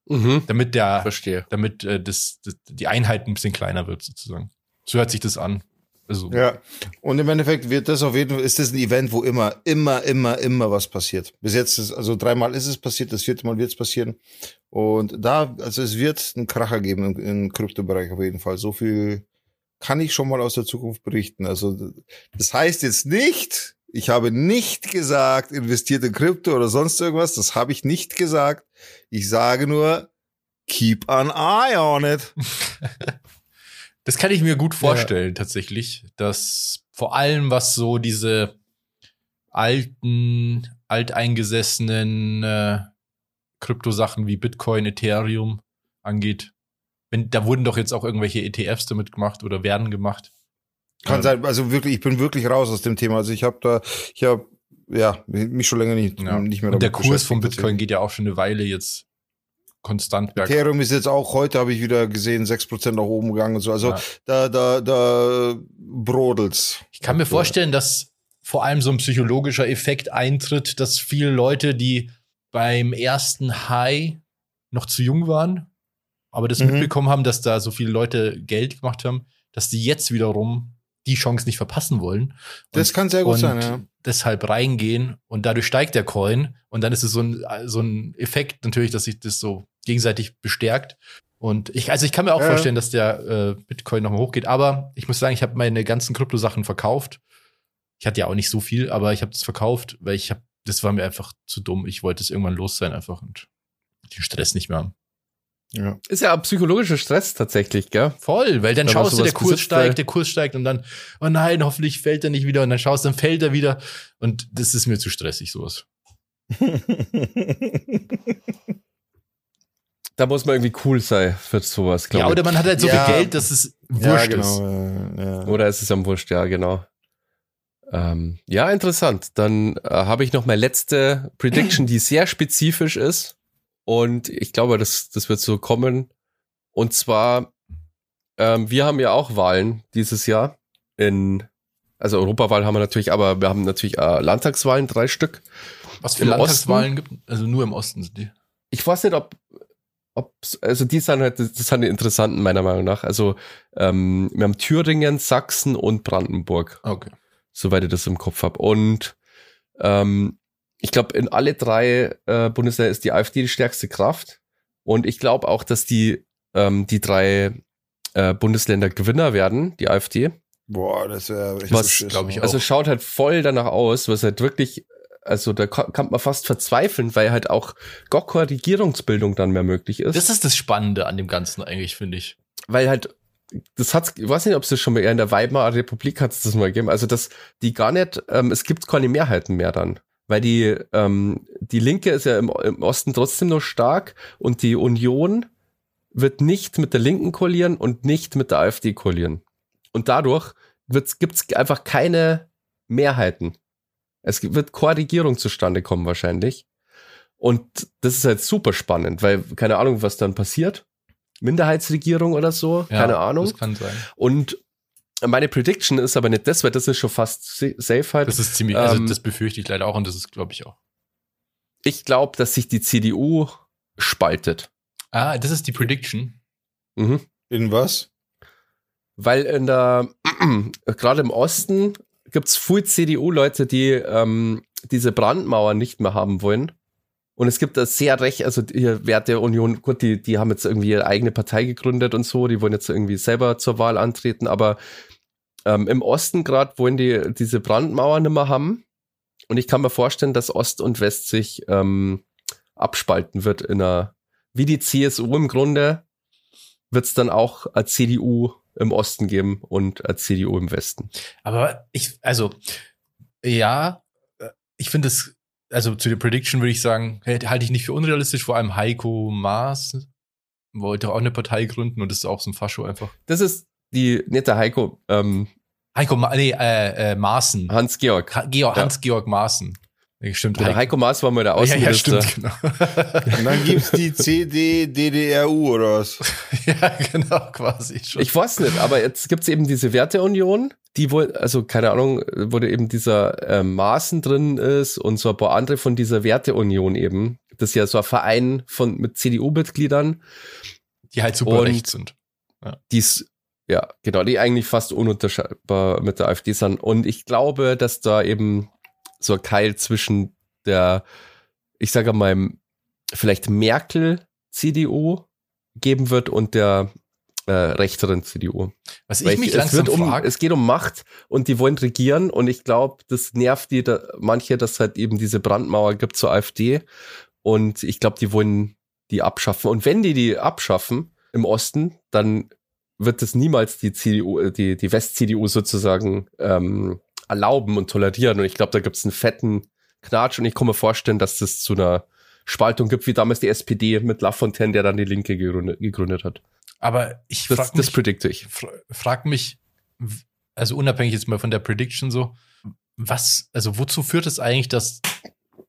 Mhm. Damit der, Verstehe. damit äh, das, das, die Einheit ein bisschen kleiner wird sozusagen. So hört sich das an. Also, ja, und im Endeffekt wird das auf jeden Fall, ist das ein Event, wo immer, immer, immer, immer was passiert. Bis jetzt ist, also dreimal ist es passiert, das vierte Mal wird es passieren. Und da, also es wird einen Kracher geben im, im Kryptobereich auf jeden Fall. So viel kann ich schon mal aus der Zukunft berichten. Also das heißt jetzt nicht, ich habe nicht gesagt, investiert in Krypto oder sonst irgendwas. Das habe ich nicht gesagt. Ich sage nur, keep an eye on it. Das kann ich mir gut vorstellen, ja. tatsächlich. Dass vor allem, was so diese alten, alteingesessenen äh, Kryptosachen wie Bitcoin, Ethereum angeht. Wenn, da wurden doch jetzt auch irgendwelche ETFs damit gemacht oder werden gemacht. Kann ähm. sein, also wirklich, ich bin wirklich raus aus dem Thema. Also ich habe da, ich habe ja mich schon länger nicht, ja. nicht mehr. Und der Kurs von Bitcoin geht ja auch schon eine Weile jetzt konstant berg. Ethereum ist jetzt auch heute, habe ich wieder gesehen, 6% nach oben gegangen und so. Also ja. da, da, da brodelt's. Ich kann mir vorstellen, dass vor allem so ein psychologischer Effekt eintritt, dass viele Leute, die beim ersten High noch zu jung waren, aber das mhm. mitbekommen haben, dass da so viele Leute Geld gemacht haben, dass die jetzt wiederum die Chance nicht verpassen wollen. Und, das kann sehr gut sein, ja. Deshalb reingehen und dadurch steigt der Coin und dann ist es so ein, so ein Effekt natürlich, dass sich das so gegenseitig bestärkt. Und ich, also ich kann mir auch ja. vorstellen, dass der äh, Bitcoin nochmal hochgeht. Aber ich muss sagen, ich habe meine ganzen Kryptosachen verkauft. Ich hatte ja auch nicht so viel, aber ich habe das verkauft, weil ich habe, das war mir einfach zu dumm. Ich wollte es irgendwann los sein einfach und den Stress nicht mehr haben. Ja. Ist ja psychologischer Stress tatsächlich, gell? Voll, weil dann Wenn schaust du, der Kurs steigt, der Kurs steigt und dann, oh nein, hoffentlich fällt er nicht wieder und dann schaust, dann fällt er wieder und das ist mir zu stressig, sowas. da muss man irgendwie cool sein für sowas, glaube ich. Ja, oder man hat halt so ja. viel Geld, dass es wurscht ja, genau, ist. Ja. Oder es ist am wurscht, ja, genau. Ähm, ja, interessant. Dann äh, habe ich noch meine letzte Prediction, die sehr spezifisch ist. Und ich glaube, das, das wird so kommen. Und zwar, ähm, wir haben ja auch Wahlen dieses Jahr. In, also Europawahl haben wir natürlich, aber wir haben natürlich äh, Landtagswahlen, drei Stück. Was für Landtagswahlen gibt Also nur im Osten sind die. Ich weiß nicht, ob, ob also die sind halt, das sind die interessanten meiner Meinung nach. Also ähm, wir haben Thüringen, Sachsen und Brandenburg. Okay. Soweit ich das im Kopf habe. Und ähm, ich glaube, in alle drei äh, Bundesländer ist die AfD die stärkste Kraft. Und ich glaube auch, dass die, ähm, die drei äh, Bundesländer Gewinner werden, die AfD. Boah, das wäre was, glaube ich, auch. Also schaut halt voll danach aus, was halt wirklich also da ka- kann man fast verzweifeln, weil halt auch gar keine Regierungsbildung dann mehr möglich ist. Das ist das Spannende an dem Ganzen eigentlich, finde ich. weil halt, das hat, ich weiß nicht, ob es das schon mal eher in der Weimarer Republik hat es das mal gegeben, also dass die gar nicht, ähm, es gibt keine Mehrheiten mehr dann. Weil die, ähm, die Linke ist ja im, im Osten trotzdem noch stark und die Union wird nicht mit der Linken koalieren und nicht mit der AfD koalieren. Und dadurch gibt es einfach keine Mehrheiten. Es wird keine zustande kommen wahrscheinlich. Und das ist halt super spannend, weil keine Ahnung, was dann passiert. Minderheitsregierung oder so, Ja, keine Ahnung. Das kann sein. Und meine Prediction ist aber nicht das, weil das ist schon fast sa- safe halt. Das ist ziemlich, also Ähm, das befürchte ich leider auch und das ist, glaube ich, auch. ich glaube, dass sich die CDU spaltet. Ah, das ist die Prediction. Mhm. In was? Weil in der, gerade im Osten gibt's viel CDU-Leute, die ähm, diese Brandmauer nicht mehr haben wollen. Und es gibt da sehr recht, also hier Werte Union, gut, die, die haben jetzt irgendwie ihre eigene Partei gegründet und so, die wollen jetzt irgendwie selber zur Wahl antreten, aber ähm, im Osten gerade wollen die diese Brandmauer nicht mehr haben. Und ich kann mir vorstellen, dass Ost und West sich ähm, abspalten wird in einer, wie die CSU im Grunde, wird's dann auch als CDU im Osten geben und als CDU im Westen. Aber ich, also, ja, äh, ich finde es, also zu der Prediction würde ich sagen, halte ich nicht für unrealistisch, vor allem Heiko Maas wollte auch eine Partei gründen und das ist auch so ein Fascho einfach. Das ist die nette Heiko, ähm, Heiko, Ma nee, äh, äh, Maaßen. Hans-Georg. Ha Georg, Ja. Hans-Georg Maaßen. Ja, Stimmt, Genau, Heiko Maas war mal der Ja, ja, Außenminister. stimmt, genau. Und dann gibt's die CD, DDRU oder was? ja, genau, quasi schon. Ich weiß nicht, aber jetzt gibt's eben diese Werteunion, die wohl, also keine Ahnung, wo da eben dieser ähm, Maßen drin ist und so ein paar andere von dieser Werteunion eben. Das ist ja so ein Verein von mit CDU-Mitgliedern, die halt super Und- recht sind. die es, ja, genau, die eigentlich fast ununterscheidbar mit der AfD sind. Und ich glaube, dass da eben so ein Keil zwischen der, ich sage mal, vielleicht Merkel-CDU geben wird und der äh, rechteren CDU. Was Weil ich mich es, langsam wird um, es geht um Macht und die wollen regieren und ich glaube, das nervt die da, manche, dass halt eben diese Brandmauer gibt zur AfD und ich glaube, die wollen die abschaffen und wenn die die abschaffen im Osten, dann wird es niemals die CDU, äh, die, die West-CDU sozusagen ähm, erlauben und tolerieren und ich glaube, da gibt es einen fetten Knatsch und ich kann mir vorstellen, dass das zu einer Spaltung gibt, wie damals die SPD mit Lafontaine, der dann die Linke gegründet, gegründet hat. aber ich Das, frage das mich, predikte ich. fra frag mich, also unabhängig jetzt mal von der Prediction so, was, also wozu führt es eigentlich, dass,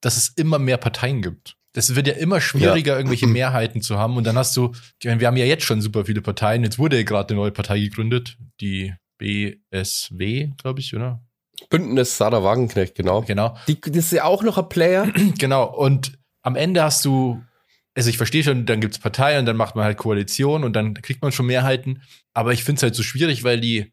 dass es immer mehr Parteien gibt? Das wird ja immer schwieriger, irgendwelche Mehrheiten zu haben. Und dann hast du, wir haben ja jetzt schon super viele Parteien. Jetzt wurde ja gerade eine neue Partei gegründet, die BSW, glaube ich, oder? Bündnis Sarah Wagenknecht, genau. Genau. Die, das ist ja auch noch ein Player. Genau. Und am Ende hast du, also ich verstehe schon, dann gibt's Parteien und dann macht man halt Koalition und dann kriegt man schon Mehrheiten. Aber ich finde es halt so schwierig, weil die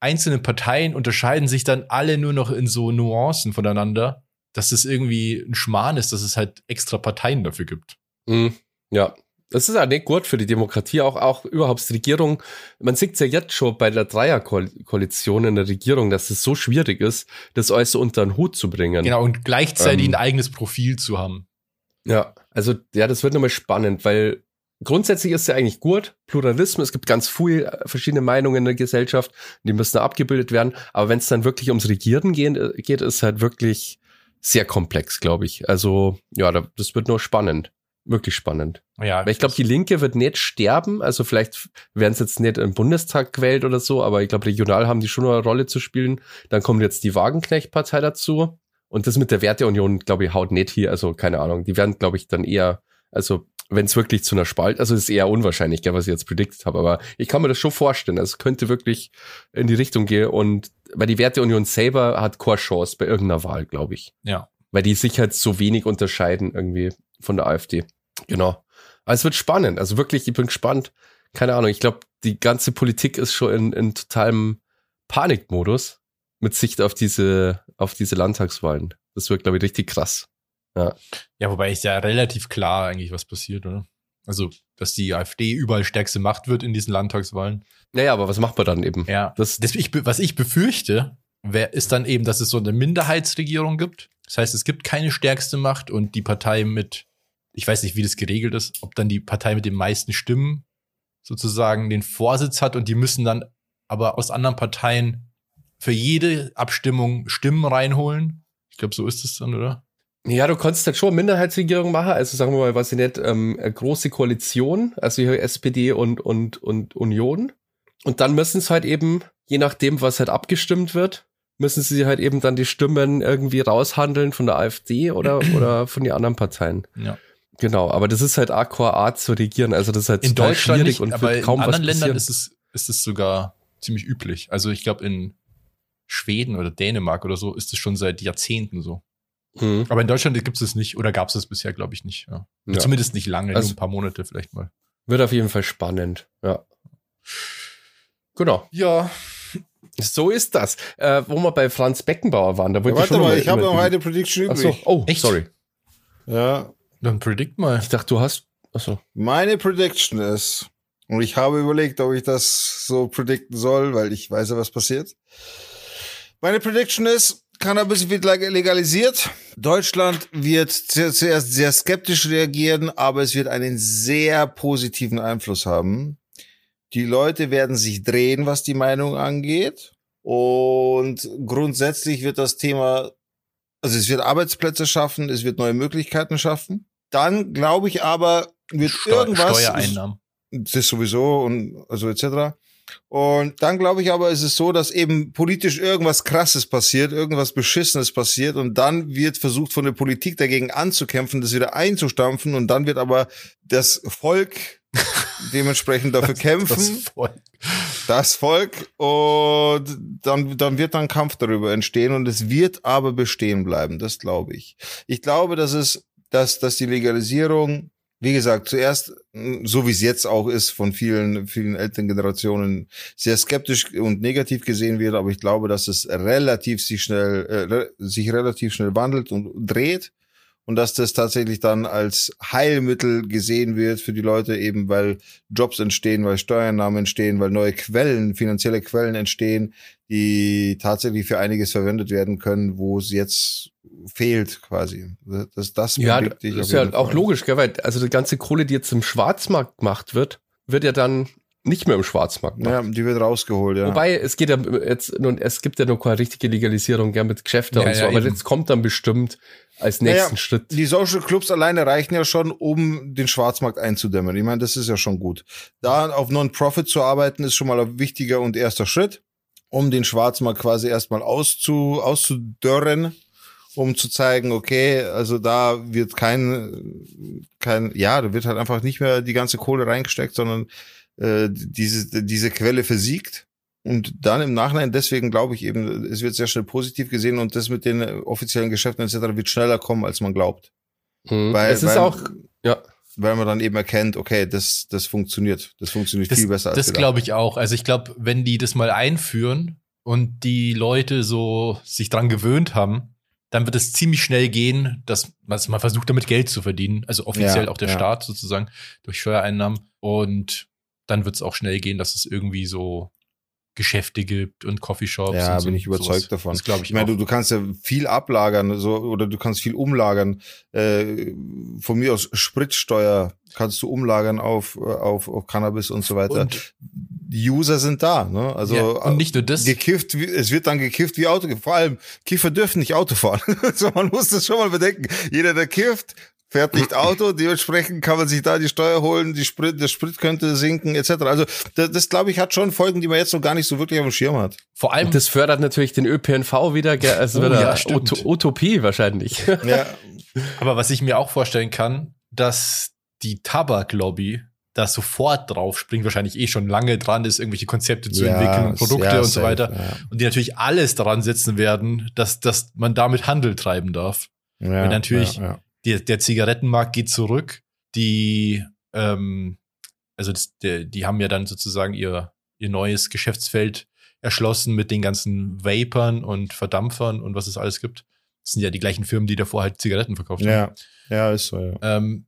einzelnen Parteien unterscheiden sich dann alle nur noch in so Nuancen voneinander, dass es irgendwie ein Schmarrn ist, dass es halt extra Parteien dafür gibt. Mhm. Ja. Das ist ja nicht gut für die Demokratie, auch, auch überhaupt die Regierung. Man sieht ja jetzt schon bei der Dreierkoalition in der Regierung, dass es so schwierig ist, das alles so unter den Hut zu bringen. Genau, und gleichzeitig Ähm. ein eigenes Profil zu haben. Ja, also ja, das wird nochmal spannend, weil grundsätzlich ist ja eigentlich gut, Pluralismus, es gibt ganz viele verschiedene Meinungen in der Gesellschaft, die müssen abgebildet werden, aber wenn es dann wirklich ums Regieren gehen, äh, geht, ist halt wirklich sehr komplex, glaube ich. Also ja, da, das wird nur spannend, wirklich spannend. Ja, Weil ich glaube, die Linke wird nicht sterben, also vielleicht werden sie jetzt nicht im Bundestag gewählt oder so, aber ich glaube, regional haben die schon eine Rolle zu spielen. Dann kommt jetzt die Wagenknecht-Partei dazu. Und das mit der Werteunion, glaube ich, haut nicht hier. Also keine Ahnung. Die werden, glaube ich, dann eher, also wenn es wirklich zu einer Spalt, also ist eher unwahrscheinlich, gell, was ich jetzt prediktet habe, aber ich kann mir das schon vorstellen. Also es könnte wirklich in die Richtung gehen. Und weil die Werteunion selber hat keine Chance bei irgendeiner Wahl, glaube ich. ja. Weil die sich halt so wenig unterscheiden irgendwie von der AfD. Genau. Aber es wird spannend. Also wirklich, ich bin gespannt. Keine Ahnung. Ich glaube, die ganze Politik ist schon in, in totalem Panikmodus mit Sicht auf diese, auf diese Landtagswahlen. Das wird, glaube ich, richtig krass. Ja, wobei ist ja relativ klar eigentlich, was passiert, oder? Also, dass die AfD überall stärkste Macht wird in diesen Landtagswahlen. Naja, aber was macht man dann eben? Ja. Das, Das, ich, was ich befürchte, wär, ist dann eben, dass es so eine Minderheitsregierung gibt. Das heißt, es gibt keine stärkste Macht und die Partei mit, ich weiß nicht, wie das geregelt ist, ob dann die Partei mit den meisten Stimmen sozusagen den Vorsitz hat und die müssen dann aber aus anderen Parteien für jede Abstimmung Stimmen reinholen. Ich glaube, so ist es dann, oder? Ja, du konntest halt schon Minderheitsregierung machen, also sagen wir mal, was ich nicht, ähm, große Koalition, also hier SPD und, und, und Union. Und dann müssen es halt eben, je nachdem, was halt abgestimmt wird, müssen sie halt eben dann die Stimmen irgendwie raushandeln von der AfD oder, oder von den anderen Parteien. Ja. Genau, aber das ist halt akkurat zu regieren, also das ist halt In Deutschland schwierig nicht, und aber wird kaum in anderen was Ländern ist es, ist es sogar ziemlich üblich. Also ich glaube, in Schweden oder Dänemark oder so ist es schon seit Jahrzehnten so. Hm. Aber in Deutschland gibt es es nicht oder gab es es bisher, glaube ich, nicht. Ja. Ja. Zumindest nicht lange, Also- nur ein paar Monate vielleicht mal. Wird auf jeden Fall spannend, ja. Genau. Ja, So ist das. Äh, wo wir bei Franz Beckenbauer waren, da wollte Ja, ich warte schon mal, ich habe noch eine Prediction Ach so. übrig. Oh, Echt? sorry. Ja, dann predict mal. Ich dachte, du hast. Achso. meine Prediction ist, und ich habe überlegt, ob ich das so predikten soll, weil ich weiß ja, was passiert. Meine Prediction ist, Cannabis wird leg- legalisiert. Deutschland wird zu- zuerst sehr skeptisch reagieren, aber es wird einen sehr positiven Einfluss haben. Die Leute werden sich drehen, was die Meinung angeht. Und grundsätzlich wird das Thema, also es wird Arbeitsplätze schaffen, es wird neue Möglichkeiten schaffen. Dann glaube ich aber, wird Steu irgendwas Steuereinnahmen. das sowieso und also etc. Und dann glaube ich aber, ist es so, dass eben politisch irgendwas Krasses passiert, irgendwas Beschissenes passiert und dann wird versucht von der Politik dagegen anzukämpfen, das wieder einzustampfen und dann wird aber das Volk dementsprechend dafür kämpfen, Das das, voll. Volk und dann, dann wird dann Kampf darüber entstehen und es wird aber bestehen bleiben, das glaube ich. Ich glaube, dass es, dass, dass die Legalisierung wie gesagt, zuerst, so wie es jetzt auch ist, von vielen, vielen älteren Generationen sehr skeptisch und negativ gesehen wird, aber ich glaube, dass es relativ sich schnell, äh, sich relativ schnell wandelt und dreht und dass das tatsächlich dann als Heilmittel gesehen wird für die Leute eben, weil Jobs entstehen, weil Steuernahmen entstehen, weil neue Quellen, finanzielle Quellen entstehen, die tatsächlich für einiges verwendet werden können, wo es jetzt fehlt quasi. Das, das Ja, das ist ja auch Fall. logisch, gell? weil also die ganze Kohle, die jetzt im Schwarzmarkt gemacht wird, wird ja dann nicht mehr im Schwarzmarkt gemacht. Ja, die wird rausgeholt, ja. Wobei, es geht ja jetzt, nun, es gibt ja noch keine richtige Legalisierung, gern mit Geschäften Ja, und so, ja, aber eben. jetzt kommt dann bestimmt als nächsten Naja, Schritt. die Social Clubs alleine reichen ja schon, um den Schwarzmarkt einzudämmen. Ich meine, das ist ja schon gut. Da auf Non-Profit zu arbeiten, ist schon mal ein wichtiger und erster Schritt, um den Schwarzmarkt quasi erstmal auszu, auszudörren, um zu zeigen, okay, also da wird kein, kein, ja, da wird halt einfach nicht mehr die ganze Kohle reingesteckt, sondern äh, diese, diese Quelle versiegt. Und dann im Nachhinein, deswegen glaube ich eben, es wird sehr schnell positiv gesehen und das mit den offiziellen Geschäften etc. wird schneller kommen, als man glaubt. Mhm. Weil, es ist weil, auch, ja, weil man dann eben erkennt, okay, das, das funktioniert. Das funktioniert Das, viel besser als das glaube ich auch. Also ich glaube, wenn die das mal einführen und die Leute so sich dran gewöhnt haben, dann wird es ziemlich schnell gehen, dass man man versucht, damit Geld zu verdienen. Also offiziell Ja, auch der ja. Staat sozusagen durch Steuereinnahmen. Und dann wird es auch schnell gehen, dass es irgendwie so Geschäfte gibt und Coffeeshops. Ja, und so, bin ich überzeugt sowas. davon. Das glaube ich, Ich meine, du, du kannst ja viel ablagern, so, oder du kannst viel umlagern. Äh, von mir aus Spritsteuer kannst du umlagern auf, äh, auf, auf Cannabis und so weiter. Und- die User sind da, ne? Also ja, und nicht nur das. gekifft, wie- es wird dann gekifft wie Auto. Vor allem Kiffer dürfen nicht Auto fahren. so, man muss das schon mal bedenken. Jeder, der kifft, fährt nicht Auto. Dementsprechend kann man sich da die Steuer holen, die Sprit, der Sprit könnte sinken etc. Also das, das glaube ich hat schon Folgen, die man jetzt noch gar nicht so wirklich auf dem Schirm hat. Vor allem, das fördert natürlich den ÖPNV wieder, also Oh, wieder ja. Ut Utopie wahrscheinlich. Ja, aber was ich mir auch vorstellen kann, dass die Tabaklobby da sofort drauf springt, wahrscheinlich eh schon lange dran ist, irgendwelche Konzepte zu Ja, entwickeln und Produkte ja, und so safe, weiter. ja. Und die natürlich alles daran setzen werden, dass, dass man damit Handel treiben darf. Ja, Weil natürlich- ja, ja. Der, der Zigarettenmarkt geht zurück. Die, ähm, also das, der, die haben ja dann sozusagen ihr, ihr neues Geschäftsfeld erschlossen mit den ganzen Vapern und Verdampfern und was es alles gibt. Das sind ja die gleichen Firmen, die davor halt Zigaretten verkauft haben. Ja, ja, ist so, ja. Ähm,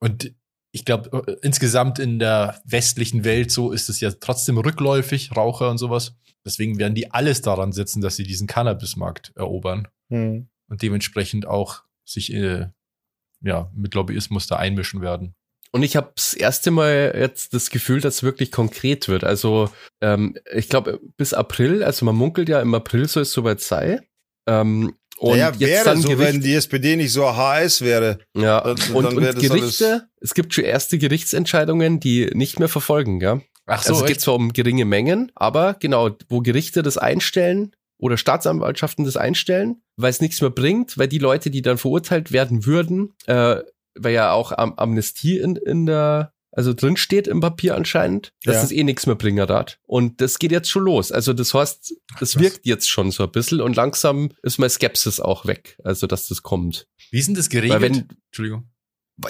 und ich glaube, insgesamt in der westlichen Welt so ist es ja trotzdem rückläufig, Raucher und sowas. Deswegen werden die alles daran setzen, dass sie diesen Cannabismarkt erobern. Hm. und dementsprechend auch sich äh, ja, mit Lobbyismus da einmischen werden. Und ich habe das erste Mal jetzt das Gefühl, dass es wirklich konkret wird. Also ähm, ich glaube bis April, also man munkelt ja im April soll es soweit sein. Ähm, und ja, jetzt wäre dann so, Gericht, wenn die SPD nicht so HS wäre. ja, dann- und, dann wär und das Gerichte, es gibt schon erste Gerichtsentscheidungen, die nicht mehr verfolgen, ja. Ach also es geht zwar um geringe Mengen, aber genau, wo Gerichte das einstellen oder Staatsanwaltschaften das einstellen, weil es nichts mehr bringt, weil die Leute, die dann verurteilt werden würden, äh, weil ja auch Am Amnestie in, in der, also drin steht im Papier anscheinend, dass Ja. das eh nichts mehr bringen hat. Und das geht jetzt schon los. Also das heißt, das Krass. wirkt jetzt schon so ein bisschen und langsam ist meine Skepsis auch weg, also dass das kommt. Wie ist denn das geregelt? wenn, Entschuldigung.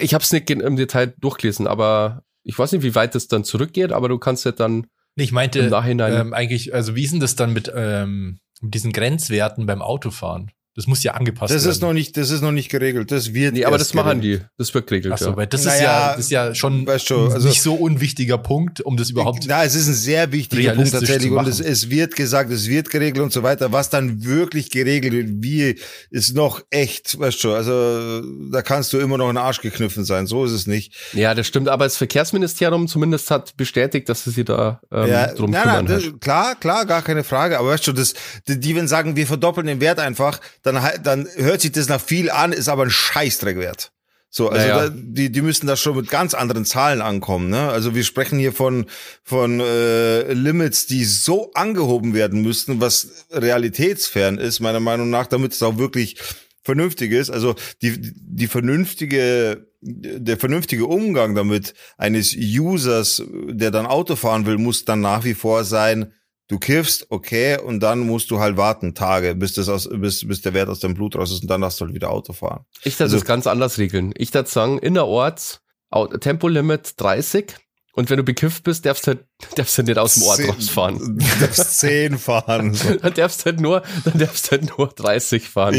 ich habe es nicht im Detail durchgelesen, aber ich weiß nicht, wie weit das dann zurückgeht, aber du kannst ja dann ich meinte im Nachhinein. ähm, eigentlich, also wie ist denn das dann mit, ähm, mit diesen Grenzwerten beim Autofahren? Das muss ja angepasst Das werden. ist noch nicht, das ist noch nicht geregelt. Das wird. nee, aber das machen geregelt. die. Das wird geregelt, Ach so, ja. weil das ist Naja, ja, das ist ja schon, weißt du, also- nicht so unwichtiger Punkt, um das überhaupt. Na, es ist ein sehr wichtiger Punkt tatsächlich und es, machen. es wird gesagt, es wird geregelt und so weiter. Was dann wirklich geregelt wird, wie, ist noch echt, weißt du, also da kannst du immer noch ein Arsch geknüpfen sein. So ist es nicht. Ja, das stimmt. Aber das Verkehrsministerium zumindest hat bestätigt, dass sie sich da ähm, ja, drum nein, kümmern. halt. das, klar, klar, gar keine Frage. Aber weißt du, das, die, die wenn sagen, wir verdoppeln den Wert einfach, dann, dann hört sich das nach viel an, ist aber ein Scheißdreckwert. So, also Naja. da, die, die müssen da schon mit ganz anderen Zahlen ankommen. Ne? Also wir sprechen hier von von äh, Limits, die so angehoben werden müssten, was realitätsfern ist meiner Meinung nach, damit es auch wirklich vernünftig ist. Also die die vernünftige der vernünftige Umgang damit eines Users, der dann Auto fahren will, muss dann nach wie vor sein. Du kiffst, okay, und dann musst du halt warten, Tage, bis das aus, bis, bis der Wert aus deinem Blut raus ist und dann darfst du halt wieder Auto fahren. Ich darf also- das ganz anders regeln. Ich darf sagen, innerorts Tempolimit 30 und wenn du bekifft bist, darfst du halt, darfst du nicht aus dem Ort Zehn- rausfahren. Du darfst zehn fahren. So. Dann darfst du halt nur, dann darfst du halt nur 30 fahren.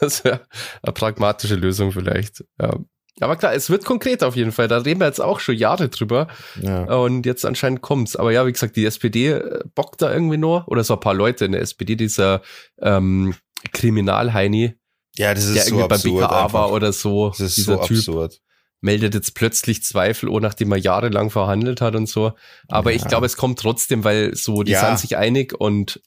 Das wäre eine pragmatische Lösung vielleicht. Ja. Aber klar, es wird konkret auf jeden Fall. Da reden wir jetzt auch schon Jahre drüber. ja. Und jetzt anscheinend kommt's. Aber ja, wie gesagt, die SPD äh, bockt da irgendwie nur. Oder so ein paar Leute in der SPD, dieser ähm, Kriminalheini, ja, das ist der so irgendwie absurd. BKA einfach. war oder so. das ist dieser so Typ absurd. meldet jetzt plötzlich Zweifel, oh, nachdem er jahrelang verhandelt hat und so. Aber Ja. ich glaube, es kommt trotzdem, weil so, die Ja. sind sich einig und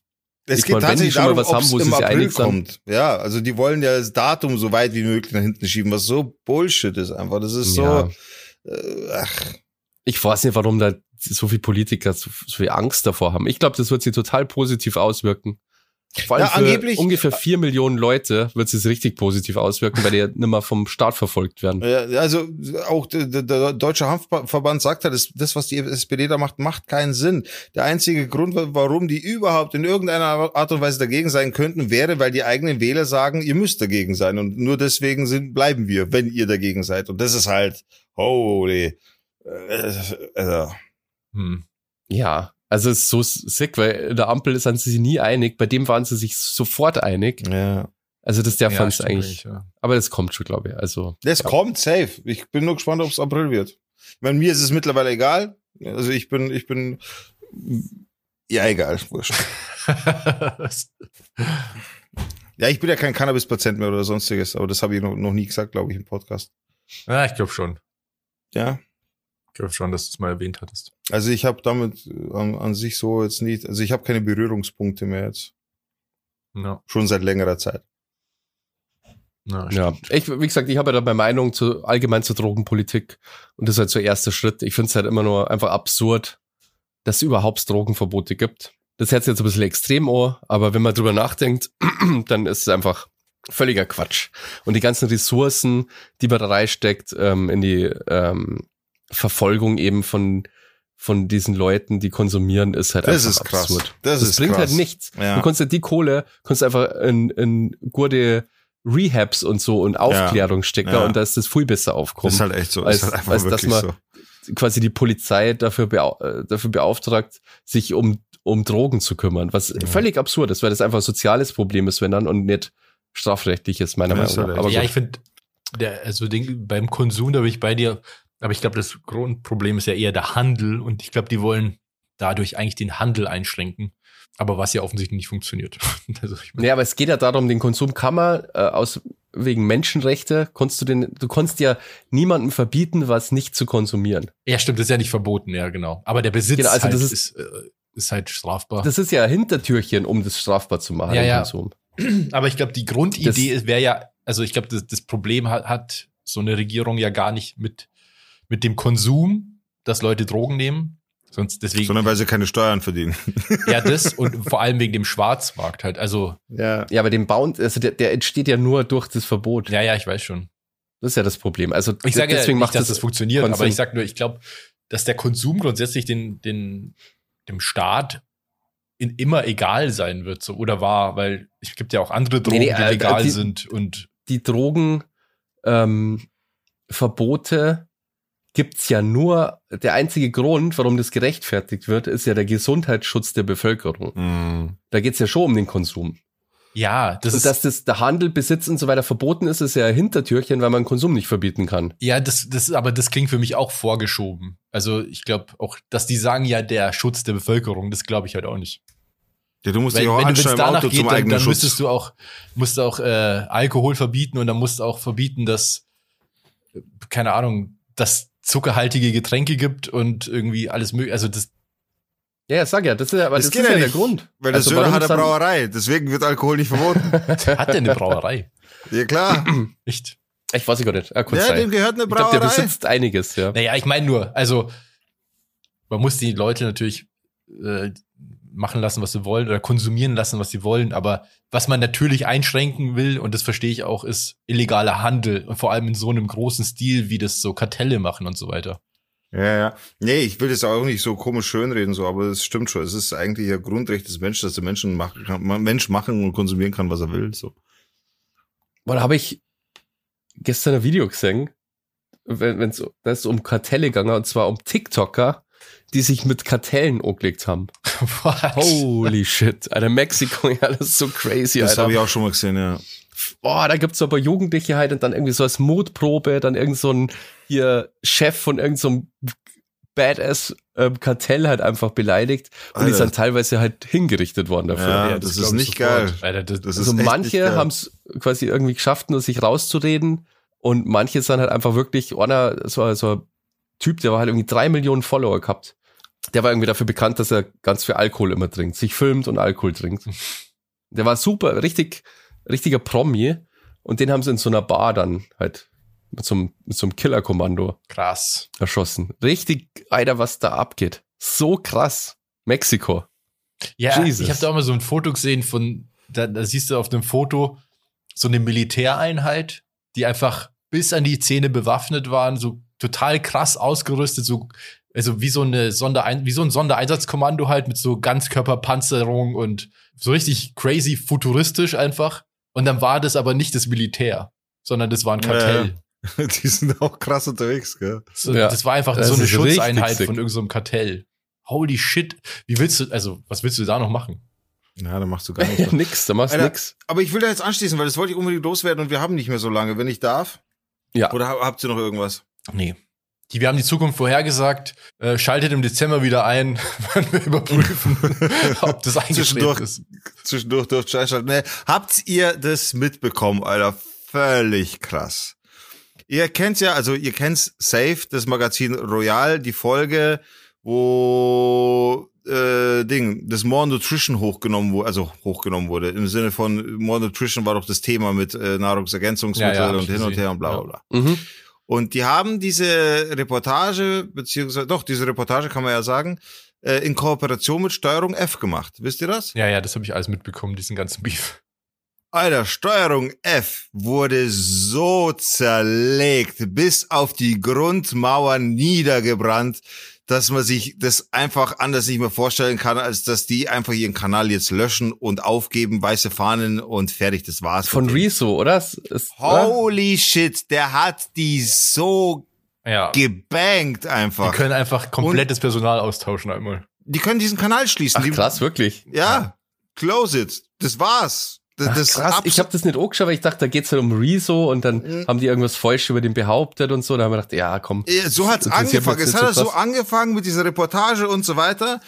Es Ich geht meine, wenn die tatsächlich schon mal darum, was haben, sie im sich April einig sind. kommt. Ja, also die wollen ja das Datum so weit wie möglich nach hinten schieben, was so Bullshit ist einfach. Das ist so, Ja. äh, ach, ich weiß nicht, warum da so viele Politiker so, so viel Angst davor haben. Ich glaube, das wird sie total positiv auswirken. Vor allem Ja, angeblich- ungefähr vier Millionen Leute wird es richtig positiv auswirken, weil die ja nicht mehr vom Staat verfolgt werden. Also auch der, der, Deutsche Hanfverband sagt halt, das, das, was die SPD da macht, macht keinen Sinn. Der einzige Grund, warum die überhaupt in irgendeiner Art und Weise dagegen sein könnten, wäre, weil die eigenen Wähler sagen, ihr müsst dagegen sein. Und nur deswegen sind, bleiben wir, wenn ihr dagegen seid. Und das ist halt, holy. Äh, also, Hm. Ja, also es ist so sick, weil in der Ampel sind sie sich nie einig. Bei dem waren sie sich sofort einig. ja. Also das der Ja, fand stimmt eigentlich. ja. Aber das kommt schon, glaube ich. Also Das ja. kommt safe. Ich bin nur gespannt, ob es April wird. Ich meine, mir ist es mittlerweile egal. Also ich bin, ich bin, ja, egal, wurscht. Ja, ich bin ja kein Cannabis-Patient mehr oder sonstiges, aber das habe ich noch, noch nie gesagt, glaube ich, im Podcast. ja, ich glaube schon. Ja. Ich glaube schon, dass du es mal erwähnt hattest. Also ich habe damit äh, an, an sich so jetzt nicht, also ich habe keine Berührungspunkte mehr jetzt. Ja, Schon seit längerer Zeit. ja, Ja, ich, wie gesagt, ich habe ja da meine Meinung zu allgemein zur Drogenpolitik und das ist halt so der erste Schritt. Ich finde es halt immer nur einfach absurd, dass es überhaupt Drogenverbote gibt. Das hört sich jetzt ein bisschen extrem an, aber wenn man drüber nachdenkt, dann ist es einfach völliger Quatsch. Und die ganzen Ressourcen, die man da reinsteckt, ähm, in die ähm, Verfolgung eben von von diesen Leuten, die konsumieren, ist halt Das einfach ist krass. absurd. Das ist bringt krass. halt nichts. Ja. Du kannst ja die Kohle, kannst einfach in, in gute Rehabs und so und Aufklärung stecken Ja. und da ist das viel besser Das aufkommen. ist halt echt so. als- ist halt einfach als dass wirklich man- so. quasi die Polizei dafür, beau dafür beauftragt, sich um, um Drogen zu kümmern, was Ja. völlig absurd ist, weil das einfach ein soziales Problem ist, wenn dann und nicht strafrechtliches, meiner Ja, Meinung ist nach. halt Aber ja, gut. ich finde, der, also den, beim Konsum, da bin ich bei dir, aber ich glaube, das Grundproblem ist ja eher der Handel und ich glaube, die wollen dadurch eigentlich den Handel einschränken. Aber was ja offensichtlich nicht funktioniert. also ja, aber es geht ja darum, den Konsum kann man äh, aus wegen Menschenrechte konntest du den, du konntest ja niemandem verbieten, was nicht zu konsumieren. Ja, stimmt, das ist ja nicht verboten, ja, genau. Aber der Besitz genau, also halt das ist, ist, äh, ist, halt strafbar. Das ist ja Hintertürchen, um das strafbar zu machen, ja, ja. Konsum. Aber ich glaube, die Grundidee wäre ja, also ich glaube, das, das Problem hat, hat so eine Regierung ja gar nicht mit, mit dem Konsum, dass Leute Drogen nehmen, Sonst deswegen. Sondern weil sie keine Steuern verdienen. Ja, das und vor allem wegen dem Schwarzmarkt halt. Also. Ja, ja aber dem Bound, also der, der entsteht ja nur durch das Verbot. Ja, ja, ich weiß schon. Das ist ja das Problem. Also ich sage deswegen ja nicht, dass das funktioniert, Konsum. aber ich sag nur, ich glaube, dass der Konsum grundsätzlich den, den, dem Staat in immer egal sein wird, so oder war, weil es gibt ja auch andere Drogen, nee, nee, die äh, legal die, sind und die Drogen ähm, Verbote gibt's ja nur, der einzige Grund, warum das gerechtfertigt wird, ist ja der Gesundheitsschutz der Bevölkerung. Mm. Da geht's ja schon um den Konsum. Ja, das und ist. Dass das der Handel, Besitz und so weiter verboten ist, ist ja ein Hintertürchen, weil man Konsum nicht verbieten kann. Ja, das, das, aber das klingt für mich auch vorgeschoben. Also ich glaube auch, dass die sagen ja der Schutz der Bevölkerung, das glaube ich halt auch nicht. Ja, du musst dich auch wenn du danach Auto geht, zum dann, dann müsstest du auch, musst du auch äh, Alkohol verbieten und dann musst du auch verbieten, dass, keine Ahnung, dass zuckerhaltige Getränke gibt und irgendwie alles mögliche. Also das. Ja, sag ja, das ist ja, aber das, das ist ja, ja der Grund. Weil also der Söder hat eine Brauerei, deswegen wird Alkohol nicht verboten. hat der eine Brauerei? Ja, klar. Echt? Ich weiß gar nicht. Ah, kurz ja, dem gehört eine Brauerei. Ich glaub, der besitzt einiges, ja. Naja, ich meine nur, also man muss die Leute natürlich äh, machen lassen, was sie wollen oder konsumieren lassen, was sie wollen. Aber was man natürlich einschränken will, und das verstehe ich auch, ist illegaler Handel. Und vor allem in so einem großen Stil, wie das so Kartelle machen und so weiter. Ja, ja. Nee, ich will das auch nicht so komisch schönreden, so, aber es stimmt schon. Es ist eigentlich ein Grundrecht des Menschen, dass der Menschen machen kann, Mensch machen und konsumieren kann, was er will, so. Weil habe ich gestern ein Video gesehen, wenn es da ist um Kartelle gegangen, und zwar um TikToker, die sich mit Kartellen angelegt haben. What? Holy shit. Alter, Mexiko, ja, das ist so crazy, Das habe ich auch schon mal gesehen, ja. Boah, da gibt's aber Jugendliche halt und dann irgendwie so als Mutprobe, dann irgend so ein hier Chef von irgendeinem so Badass ähm, Kartell halt einfach beleidigt und Alter. die sind teilweise halt hingerichtet worden dafür. Ja, ja das, das ist nicht geil. Alter, das, das also manche haben es quasi irgendwie geschafft, nur sich rauszureden und manche sind halt einfach wirklich, einer, so, so ein Typ, der war halt irgendwie drei Millionen Follower gehabt der war irgendwie dafür bekannt, dass er ganz viel Alkohol immer trinkt, sich filmt und Alkohol trinkt. Der war super, richtig, richtiger Promi. Und den haben sie in so einer Bar dann halt mit so einem, mit so einem Killerkommando. Krass. Erschossen. Richtig, Alter, was da abgeht. So krass. Mexiko. Ja, Jesus. ich habe da auch mal so ein Foto gesehen von, da, da siehst du auf dem Foto so eine Militäreinheit, die einfach bis an die Zähne bewaffnet waren, so total krass ausgerüstet, so also wie so eine Sonderein wie so ein Sondereinsatzkommando halt mit so Ganzkörperpanzerung und so richtig crazy futuristisch einfach. Und dann war das aber nicht das Militär, sondern das war ein Kartell. Ja, die sind auch krass unterwegs, gell? So, ja. Das war einfach das so eine Schutzeinheit von irgendeinem so Kartell. Holy shit. Wie willst du, also, was willst du da noch machen? Ja, da machst du gar nichts. nix, da machst du nix. Aber ich will da jetzt anschließen, weil das wollte ich unbedingt loswerden und wir haben nicht mehr so lange, wenn ich darf. Ja. Oder habt ihr noch irgendwas? Nee. Die, wir haben die Zukunft vorhergesagt. Äh, schaltet im Dezember wieder ein, wenn wir überprüfen, ob das zwischendurch, ist. Zwischendurch durch nee. Habt ihr das mitbekommen, Alter? Völlig krass. Ihr kennt ja, also ihr kennt Safe, das Magazin Royal, die Folge, wo äh, Ding, das More Nutrition hochgenommen wurde, also hochgenommen wurde. Im Sinne von More Nutrition war doch das Thema mit äh, Nahrungsergänzungsmittel ja, ja, und hin und her und bla bla bla. Mhm. Und die haben diese Reportage, beziehungsweise doch, diese Reportage kann man ja sagen, äh, in Kooperation mit Steuerung F gemacht. Wisst ihr das? Ja, ja, das habe ich alles mitbekommen, diesen ganzen Beef. Alter, Steuerung F wurde so zerlegt, bis auf die Grundmauern niedergebrannt dass man sich das einfach anders nicht mehr vorstellen kann, als dass die einfach ihren Kanal jetzt löschen und aufgeben, weiße Fahnen und fertig, das war's. Von Rezo, oder? Ist, Holy oder? shit, der hat die so ja. gebankt einfach. Die können einfach komplettes und Personal austauschen einmal. Die können diesen Kanal schließen. Ach, krass, wirklich? Ja, close it. Das war's. Das, Ach, das krass, ich habe das nicht angeschaut, weil ich dachte, da geht's halt um Rezo und dann Mhm. haben die irgendwas falsch über den behauptet und so. Da haben wir gedacht, ja, komm. So hat's angefangen. Es hat so angefangen mit dieser Reportage und so weiter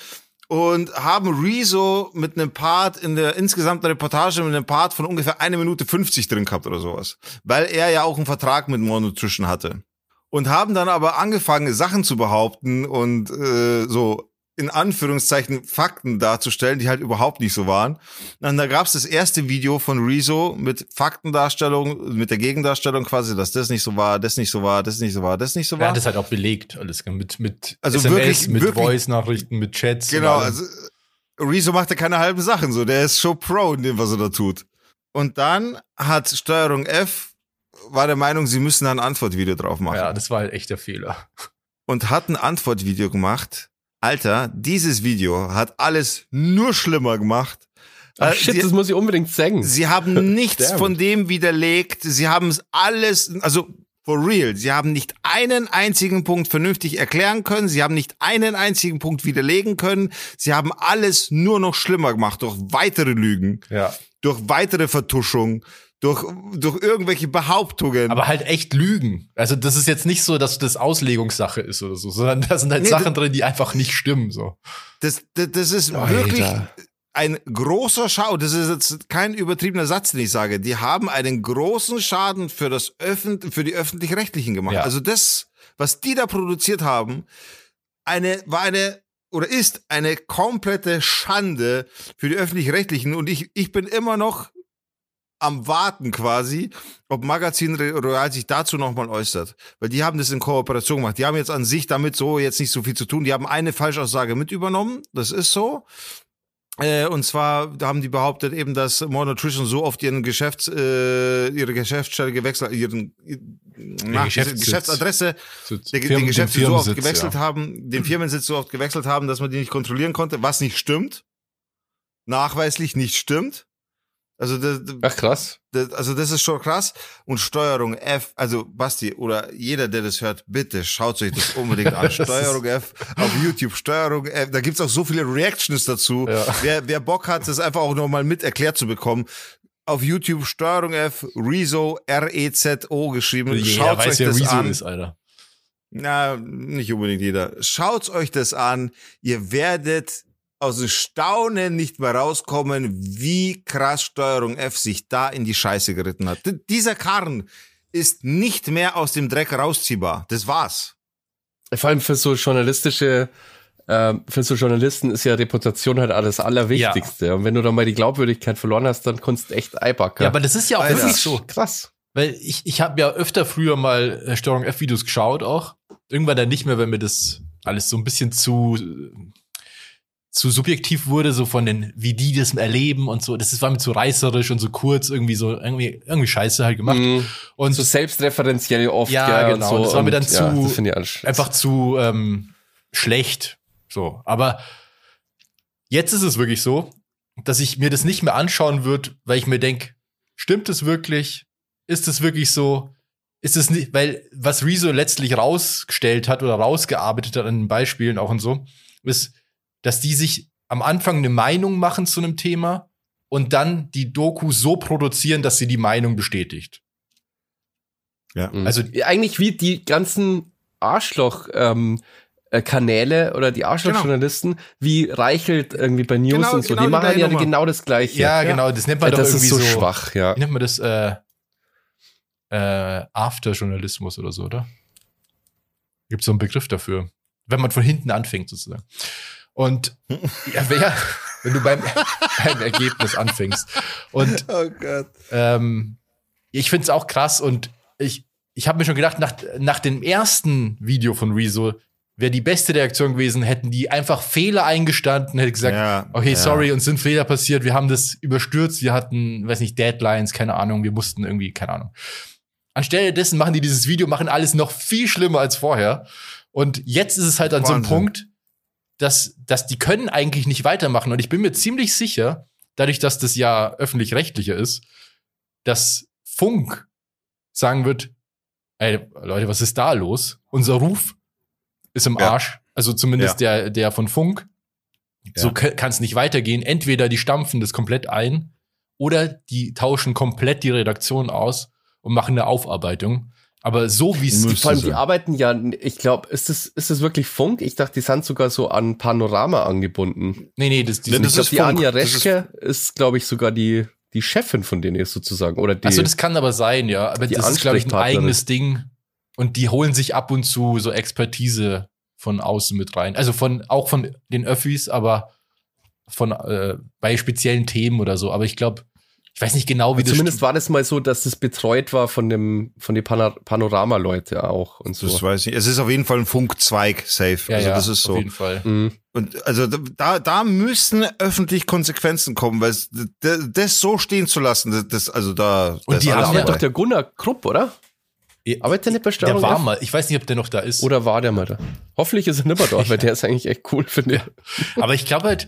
und haben Rezo mit einem Part in der insgesamten Reportage mit einem Part von ungefähr eine Minute 50 drin gehabt oder sowas, weil er ja auch einen Vertrag mit More Nutrition hatte und haben dann aber angefangen Sachen zu behaupten und äh, so in Anführungszeichen Fakten darzustellen, die halt überhaupt nicht so waren. Und da gab's das erste Video von Rezo mit Faktendarstellung, mit der Gegendarstellung quasi, dass das nicht so war, das nicht so war, das nicht so war, das nicht so Er war. hat das halt auch belegt, alles mit, mit Also SMS, wirklich- mit Voice-Nachrichten, mit Chats. Genau, also Rezo macht ja keine halben Sachen so, der ist schon pro in dem, was er da tut. Und dann hat Steuerung F war der Meinung, sie müssen da ein Antwortvideo drauf machen. ja, das war halt echt der Fehler. Und hat ein Antwortvideo gemacht. Alter, dieses Video hat alles nur schlimmer gemacht. Ach Äh, shit, sie, das muss ich unbedingt zeigen. sie haben nichts von dem widerlegt. Sie haben es alles, also for real, sie haben nicht einen einzigen Punkt vernünftig erklären können. Sie haben nicht einen einzigen Punkt widerlegen können. Sie haben alles nur noch schlimmer gemacht durch weitere Lügen, Ja. durch weitere Vertuschung, durch, durch irgendwelche Behauptungen. Aber halt echt Lügen. Also das ist jetzt nicht so, dass das Auslegungssache ist oder so, sondern da sind halt Nee, Sachen drin, die einfach nicht stimmen. So. Das, das, das ist Alter. wirklich ein großer Schau. Das ist jetzt kein übertriebener Satz, den ich sage. Die haben einen großen Schaden für das Öffent für die öffentlich-rechtlichen gemacht. Ja. Also das, was die da produziert haben, eine war eine oder ist eine komplette Schande für die öffentlich-rechtlichen. Und ich ich bin immer noch am Warten quasi, ob Magazin Royal sich dazu nochmal äußert. Weil die haben das in Kooperation gemacht. Die haben jetzt an sich damit so jetzt nicht so viel zu tun. Die haben eine Falschaussage mit übernommen. Das ist so. Äh, und zwar haben die behauptet eben, dass More Nutrition so oft ihren Geschäfts, äh, ihre Geschäftsstelle gewechselt, ihren na, Geschäftssitz. Geschäftsadresse, So der, Firmen- den so oft gewechselt ja. haben, den Firmensitz so oft gewechselt haben, dass man die nicht kontrollieren konnte, was nicht stimmt. Nachweislich nicht stimmt. Also das, Ach krass. das, also das ist schon krass. Und Steuerung F, also Basti oder jeder, der das hört, bitte schaut euch das unbedingt an. Steuerung F auf YouTube, Steuerung F, da gibt's auch so viele Reactions dazu. Ja. Wer, wer Bock hat, das einfach auch nochmal mit erklärt zu bekommen. Auf YouTube Steuerung F, Rezo, R-E-Z-O geschrieben. Jeder Schaut weiß, euch wer das Rezo an. ist, Alter. Na, nicht unbedingt jeder. Schaut euch das an. Ihr werdet aus dem Staunen nicht mehr rauskommen, wie krass Steuerung F sich da in die Scheiße geritten hat. D dieser Karren ist nicht mehr aus dem Dreck rausziehbar. Das war's. Vor allem für so journalistische, ähm, für so Journalisten ist ja Reputation halt alles Allerwichtigste. Und wenn du dann mal die Glaubwürdigkeit verloren hast, dann kannst du echt Eibacker. Ja, aber das ist ja auch Alter. wirklich so. krass. Weil ich, ich habe ja öfter früher mal äh, Steuerung F-Videos geschaut auch. Irgendwann dann nicht mehr, weil mir das alles so ein bisschen zu, äh, zu subjektiv wurde, so von den, wie die das erleben und so. Das ist- war mir zu reißerisch und so kurz, irgendwie so, irgendwie, irgendwie scheiße halt gemacht. Mhm. Und So selbstreferenziell oft, Ja, gell, genau. So. Das war mir dann Und, ja, zu- alles einfach zu ähm, schlecht. So, aber jetzt ist es wirklich so, dass ich mir das nicht mehr anschauen würde, weil ich mir denke, stimmt es wirklich? Ist es wirklich so? Ist es nicht, weil was Rezo letztlich rausgestellt hat oder rausgearbeitet hat an den Beispielen auch und so, ist, dass die sich am Anfang eine Meinung machen zu einem Thema und dann die Doku so produzieren, dass sie die Meinung bestätigt. Ja. Mhm. Also- Ja, eigentlich wie die ganzen Arschloch ähm, äh, Kanäle oder die Arschloch-Journalisten, wie Reichelt irgendwie bei News Genau, und so, genau die machen ja Nummer. genau das gleiche. Ja, genau, das nennt man Ja, doch das irgendwie ist so, so schwach, ja. Wie nennt man das? Äh, äh, After-Journalismus oder so, oder? Gibt so einen Begriff dafür. Wenn man von hinten anfängt, sozusagen. Und ja, wer, wenn du beim, beim Ergebnis anfängst. Und Oh Gott. ähm, ich finde es auch krass und ich, ich habe mir schon gedacht, nach, nach dem ersten Video von Rezo wäre die beste Reaktion gewesen, hätten die einfach Fehler eingestanden, hätte gesagt, Ja, okay, ja. sorry, uns sind Fehler passiert, wir haben das überstürzt, wir hatten, weiß nicht, Deadlines, keine Ahnung, wir mussten irgendwie, keine Ahnung. Anstelle dessen machen die dieses Video, machen alles noch viel schlimmer als vorher. Und jetzt ist es halt an so einem Wahnsinn. Punkt, dass, dass die können eigentlich nicht weitermachen. Und ich bin mir ziemlich sicher, dadurch, dass das ja öffentlich-rechtlicher ist, dass Funk sagen wird, ey, Leute, was ist da los? Unser Ruf ist im Ja. Arsch. Also zumindest der, der von Funk. So Ja. kann es nicht weitergehen. Entweder die stampfen das komplett ein oder die tauschen komplett die Redaktion aus und machen eine Aufarbeitung. Aber so wie es Vor allem, die arbeiten ja, ich glaube, ist das, ist das wirklich Funk? Ich dachte, die sind sogar so an Panorama angebunden. Nee, nee, das, die das ich glaube, ist die. Anja Das ist- Reschke ist, glaube ich, sogar die, die Chefin von denen ist sozusagen. Oder die. Achso, das kann aber sein, ja. Aber die das ist, glaube ich, ein eigenes Ding. Und die holen sich ab und zu so Expertise von außen mit rein. Also von, auch von den Öffis, aber von, äh, bei speziellen Themen oder so. Aber ich glaube, ich weiß nicht genau, wie das Zumindest war das mal so, dass das betreut war von dem, von den Pana Panorama-Leute auch und so. Das weiß ich. Es ist auf jeden Fall ein Funkzweig safe. Ja, also ja, das ist auf so. jeden Fall. Mhm. Und also da, da müssen öffentlich Konsequenzen kommen, weil das, das so stehen zu lassen, das, das also da. Und die haben ja doch der Gunnar Krupp, oder? Arbeitet der nicht bei Der Steuerung war F? mal, ich weiß nicht, ob der noch da ist. Oder war der mal da? Hoffentlich ist er nicht mehr dort, weil der ist eigentlich echt cool, finde ich. Aber ich glaube halt,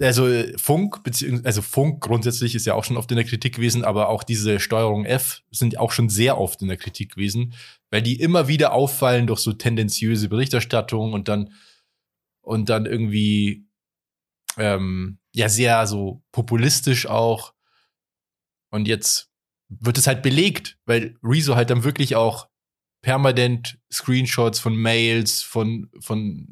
also Funk, beziehungsweise also Funk grundsätzlich ist ja auch schon oft in der Kritik gewesen, aber auch diese Steuerung F sind auch schon sehr oft in der Kritik gewesen, weil die immer wieder auffallen durch so tendenziöse Berichterstattung und dann und dann irgendwie ähm, ja sehr so populistisch auch. Und jetzt wird es halt belegt, weil Rezo halt dann wirklich auch permanent Screenshots von Mails, von, von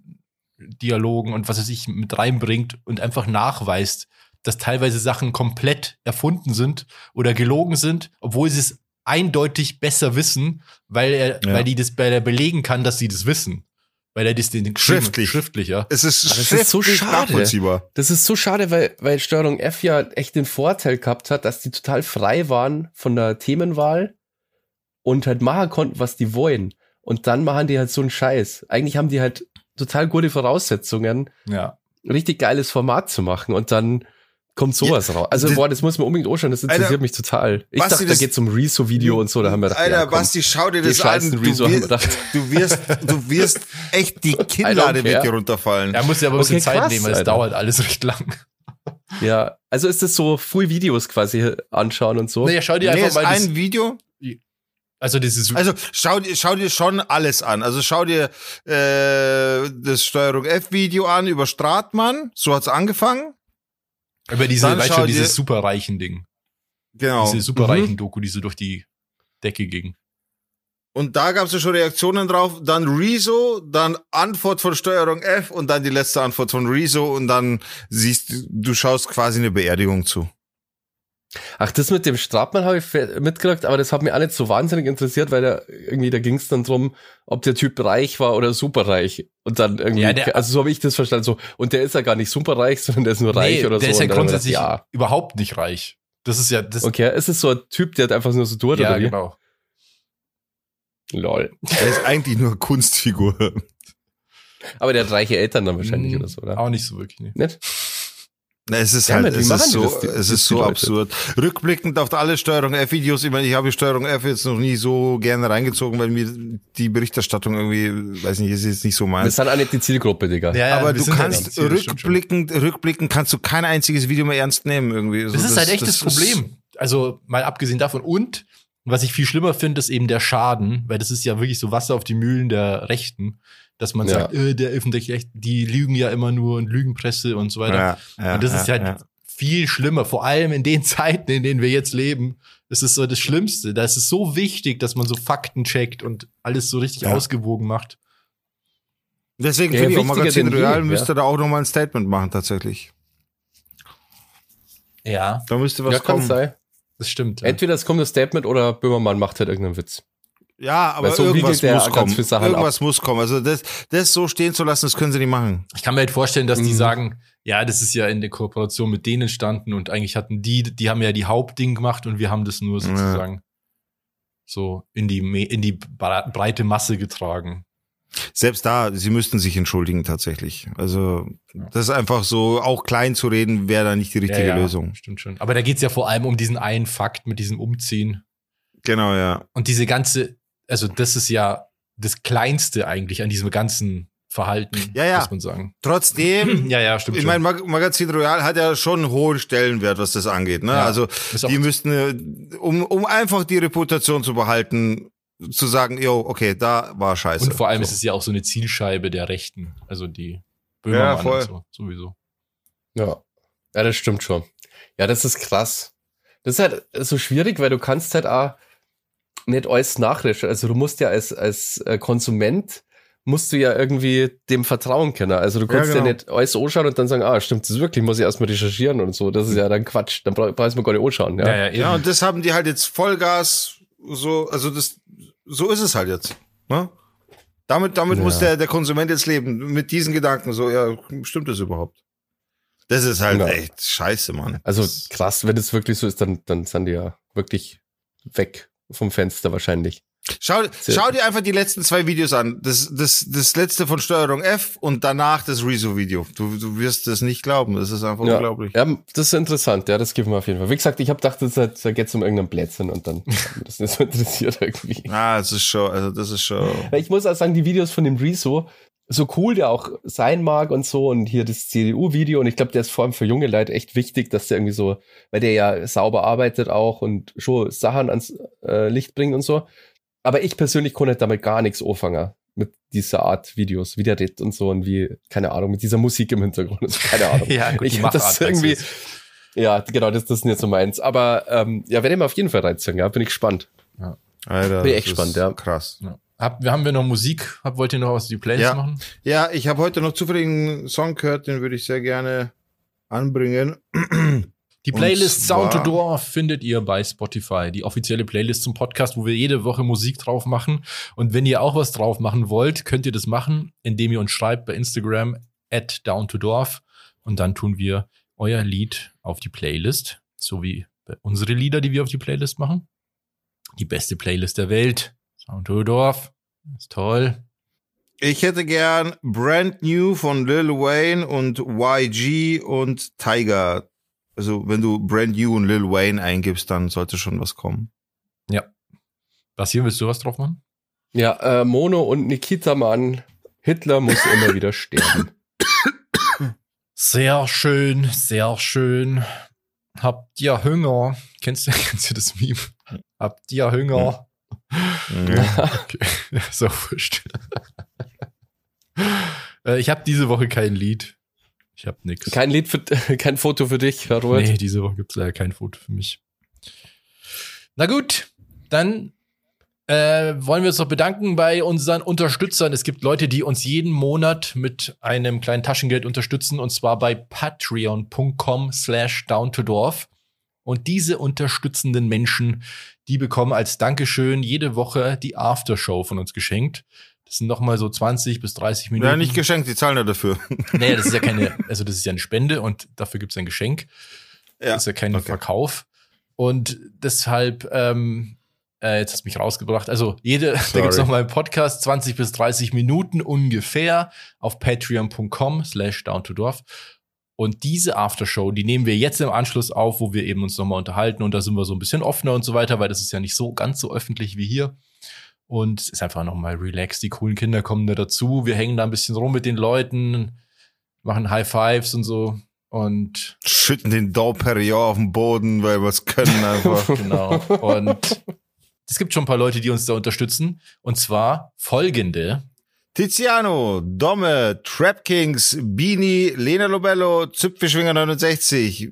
Dialogen und was weiß ich mit reinbringt und einfach nachweist, dass teilweise Sachen komplett erfunden sind oder gelogen sind, obwohl sie es eindeutig besser wissen, weil er, Ja. weil die das, weil er belegen kann, dass sie das wissen. Weil er das den Schriftlich. schriftlich, ja. Es ist, Aber das ist so schade. Das ist so schade, weil, weil Steuerung F ja echt den Vorteil gehabt hat, dass die total frei waren von der Themenwahl und halt machen konnten, was die wollen. Und dann machen die halt so einen Scheiß. Eigentlich haben die halt total gute Voraussetzungen, Ja. richtig geiles Format zu machen und dann kommt sowas raus. Also, das- boah, das muss man unbedingt anschauen, das interessiert Alter, mich total. Ich Basti, dachte, da das- geht's um Rezo-Video und so, da haben wir gedacht, Alter, ja, komm, Basti, schau dir das an. Du wirst, gedacht. du wirst, du wirst echt die Kinnlade wird dir runterfallen. Er muss ja aber ein bisschen Okay, Zeit krass, nehmen, weil es dauert alles recht lang. Ja, also ist das so Full Videos quasi anschauen und so. Naja, schau dir Nee, einfach mal das, ein Video. also dieses Also schau dir, schau dir schon alles an. Also schau dir äh, das Steuerung F-Video an über Stratmann. So hat's angefangen. Über diese, dann weißt schon, dieses superreichen Ding. Genau. Diese superreichen Doku, die so durch die Decke ging. Und da gab's ja schon Reaktionen drauf. Dann Rezo, dann Antwort von Steuerung F und dann die letzte Antwort von Rezo und dann siehst du, du schaust quasi eine Beerdigung zu. Ach, das mit dem Stratmann habe ich mitgekriegt, aber das hat mich auch nicht so wahnsinnig interessiert, weil da irgendwie, da ging es dann drum, ob der Typ reich war oder superreich. Und dann irgendwie, Ja, der- also so habe ich das verstanden, so, und der ist ja gar nicht superreich, sondern der ist nur reich oder der so. ist ja grundsätzlich gedacht, überhaupt nicht reich. Das ist ja, das, ja. Okay, ist es so ein Typ, der hat einfach nur so durch ja, oder wie? genau. Lol. Er ist eigentlich nur Kunstfigur. Aber der hat reiche Eltern dann wahrscheinlich Hm, oder so, oder? Auch nicht so wirklich. Nee. Nicht? Na, Es ist Ja, halt, aber es ist so, das, die- es ist so absurd. Rückblickend auf alle Steuerung F-Videos, ich meine, ich habe die Steuerung F jetzt noch nie so gerne reingezogen, weil mir die Berichterstattung irgendwie, weiß nicht, ist jetzt nicht so Wir meins. sind auch nicht die Zielgruppe, Digga. Ja, Aber wir du sind halt kannst Ziel, das rückblickend, rückblickend kannst du kein einziges Video mehr ernst nehmen irgendwie. Das Also ist halt echt das, Problem. Also mal abgesehen davon. Und was ich viel schlimmer finde, ist eben der Schaden, weil das ist ja wirklich so Wasser auf die Mühlen der Rechten, dass man Ja. sagt, äh, der öffentlich Recht, die lügen ja immer nur und Lügenpresse und so weiter. Ja, ja, und das ist ja, halt ja. viel schlimmer, vor allem in den Zeiten, in denen wir jetzt leben. Das ist so das Schlimmste. Da ist es so wichtig, dass man so Fakten checkt und alles so richtig Ja. ausgewogen macht. Deswegen Ja, finde ich auch Magazin denn je, Royal ja. müsste da auch nochmal ein Statement machen, tatsächlich. Ja, Da müsste was ja, kommen. sein. das stimmt. Ja. Entweder es kommt das Statement oder Böhmermann macht halt irgendeinen Witz. Ja, aber so irgendwas muss kommen. Sachen Irgendwas muss kommen. Also das, das so stehen zu lassen, das können sie nicht machen. Ich kann mir halt vorstellen, dass die Mhm. sagen, ja, das ist ja in der Kooperation mit denen entstanden und eigentlich hatten die, die haben ja die Hauptding gemacht und wir haben das nur sozusagen so in die, in die breite Masse getragen. Selbst da, sie müssten sich entschuldigen tatsächlich. Also das ist einfach so, auch klein zu reden, wäre da nicht die richtige Ja, ja, Lösung. Stimmt schon. Aber da geht's ja vor allem um diesen einen Fakt mit diesem Umziehen. Genau, ja. Und diese ganze, also das ist ja das Kleinste eigentlich an diesem ganzen Verhalten, Ja, ja. muss man sagen. Trotzdem, Ja, ja, stimmt ich meine, Mag Magazin Royal hat ja schon einen hohen Stellenwert, was das angeht. Ne? Ja. Also die müssten, äh, um, um einfach die Reputation zu behalten, zu sagen, yo, okay, da war scheiße. und vor allem so. ist es ja auch so eine Zielscheibe der Rechten, also die Ja, Böhmermann voll. und so, sowieso. Ja. Ja, das stimmt schon. Ja, das ist krass. Das ist halt so schwierig, weil du kannst halt auch nicht alles nachrecherchieren. Also du musst ja als, als äh, Konsument musst du ja irgendwie dem vertrauen können. Also du kannst ja, genau. ja nicht alles anschauen und dann sagen, ah, stimmt das wirklich, muss ich erstmal recherchieren und so. Das ist ja dann Quatsch. Dann brauchst du gar nicht anschauen. Ja. Ja, ja, ja, und das haben die halt jetzt Vollgas so, also das, so ist es halt jetzt. Ne? Damit, damit ja. muss der, der Konsument jetzt leben. Mit diesen Gedanken so, ja, stimmt das überhaupt? Das ist halt ja. echt scheiße, Mann. Also krass, wenn es wirklich so ist, dann, dann sind die ja wirklich weg vom Fenster wahrscheinlich. Schau, schau dir einfach die letzten zwei Videos an. Das, das, das letzte von Steuerung F und danach das Rezo-Video. Du, du wirst das nicht glauben. Das ist einfach ja. unglaublich. Ja, das ist interessant. Ja, das gibt mir auf jeden Fall. Wie gesagt, ich habe gedacht, da geht es um irgendeinen Plätzchen und dann das nicht so interessiert irgendwie. Ah, das ist schon, also das ist schon. Ich muss auch sagen, die Videos von dem Rezo, so cool der auch sein mag und so und hier das CDU-Video und ich glaube, der ist vor allem für junge Leute echt wichtig, dass der irgendwie so, weil der ja sauber arbeitet auch und schon Sachen ans äh, Licht bringt und so. Aber ich persönlich konnte damit gar nichts anfangen mit dieser Art Videos, wie der redet und so und wie, keine Ahnung, mit dieser Musik im Hintergrund. Also, keine Ahnung. ja, gut, ich das irgendwie, ja, genau, das, das ist nicht so meins. Aber ähm, ja, werde ich mir auf jeden Fall reinziehen, ja, bin ich gespannt. Ja. Alter, bin ich echt gespannt, ja. Krass. Ja. Hab, haben wir noch Musik? Hab, wollt ihr noch was die Playlist ja. machen? Ja, ich habe heute noch zufälligen Song gehört, den würde ich sehr gerne anbringen. Die Playlist Sound to Door findet ihr bei Spotify, die offizielle Playlist zum Podcast, wo wir jede Woche Musik drauf machen. Und wenn ihr auch was drauf machen wollt, könnt ihr das machen, indem ihr uns schreibt bei Instagram at down to dorf und dann tun wir euer Lied auf die Playlist, so wie unsere Lieder, die wir auf die Playlist machen. Die beste Playlist der Welt. Sound to Dorf. Ist toll. Ich hätte gern Brand New von Lil Wayne und YG und Tiger also wenn du Brand New und Lil Wayne eingibst, dann sollte schon was kommen. Ja. Was hier willst du was drauf machen? Ja, äh, Mono und Nikita Mann. Hitler muss immer wieder sterben. Sehr schön, sehr schön. Habt ihr Hunger? Kennst du, kennst du das Meme? Habt ihr Hunger? Ja. okay. so wurscht. Äh, ich habe diese Woche kein Lied. Ich habe nichts. Kein Lied für, kein Foto für dich, Robert? Nee, diese Woche gibt's leider kein Foto für mich. Na gut, dann äh, wollen wir uns noch bedanken bei unseren Unterstützern. Es gibt Leute, die uns jeden Monat mit einem kleinen Taschengeld unterstützen, und zwar bei patreon.com slash down to dorf. Und diese unterstützenden Menschen, die bekommen als Dankeschön jede Woche die Aftershow von uns geschenkt. Das sind nochmal so 20 bis 30 Minuten. Ja, nicht geschenkt, die zahlen ja dafür. Naja, das ist ja keine, also das ist ja eine Spende und dafür gibt's ein Geschenk. Ja. Das ist ja kein okay. Verkauf. Und deshalb, ähm, äh, jetzt hast du mich rausgebracht. Also jede, Sorry. da gibt's nochmal einen Podcast, 20 bis 30 Minuten ungefähr auf patreon.com slash down to dorf. Und diese Aftershow, die nehmen wir jetzt im Anschluss auf, wo wir eben uns nochmal unterhalten und da sind wir so ein bisschen offener und so weiter, weil das ist ja nicht so ganz so öffentlich wie hier. Und es ist einfach nochmal relaxed. Die coolen Kinder kommen da dazu. Wir hängen da ein bisschen rum mit den Leuten, machen High Fives und so. Und schütten den Dom Perignon auf den Boden, weil wir es können einfach. genau. Und es gibt schon ein paar Leute, die uns da unterstützen. Und zwar folgende. Tiziano, Domme, Trap Kings, Bini, Lena Lobello, Züpfelschwinger 69,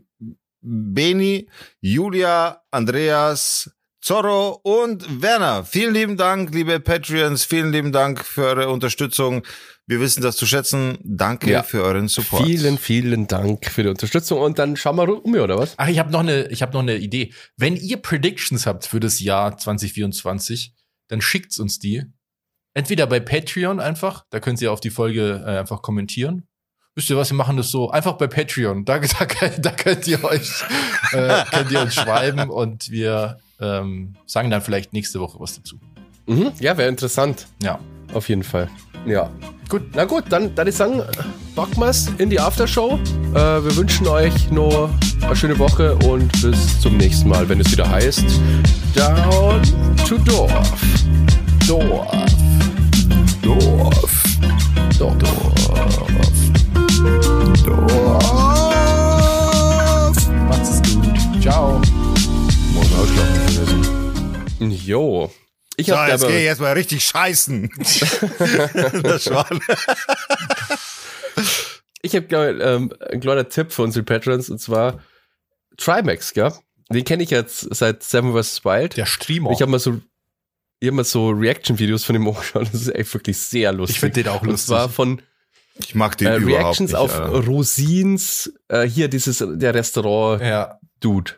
Beni, Julia, Andreas, Zorro und Werner. Vielen lieben Dank, liebe Patreons. Vielen lieben Dank für eure Unterstützung. Wir wissen das zu schätzen. Danke ja. für euren Support. Vielen, vielen Dank für die Unterstützung. Und dann schauen wir um, oder was? Ach, ich habe noch eine, ich habe noch eine Idee. Wenn ihr Predictions habt für das Jahr 2024, dann schickt's uns die. Entweder bei Patreon einfach, da könnt ihr auf die Folge äh, einfach kommentieren. Wisst ihr was, wir machen das so einfach bei Patreon. Da, da, da könnt ihr euch, äh, könnt ihr uns schreiben und wir ähm, sagen dann vielleicht nächste Woche was dazu. Mhm, ja, wäre interessant. Ja. Auf jeden Fall. Ja. Gut, na gut, dann, dann ich sagen, packen wir's in die Aftershow. Äh, wir wünschen euch noch eine schöne Woche und bis zum nächsten Mal, wenn es wieder heißt Down to Dorf. Dorf. Dorf. Dorf. Dorf. Dorf. Macht's gut. Ciao. Morgen ausschlafen müssen. Jo. Ich so, jetzt gehe ich erstmal richtig scheißen. das Schwan. ich habe ähm, ein kleiner Tipp für unsere Patrons und zwar Trimax, gell? den kenne ich jetzt seit Seven vs. Wild. Der Streamer. Ich habe mal so, ich mal so Reaction-Videos von dem angeschaut. Das ist echt wirklich sehr lustig. Ich finde den auch Und lustig. zwar von Ich mag den äh, überhaupt Reactions nicht. auf Alter. Rosins, äh, hier dieses, der Restaurant-Dude. ja.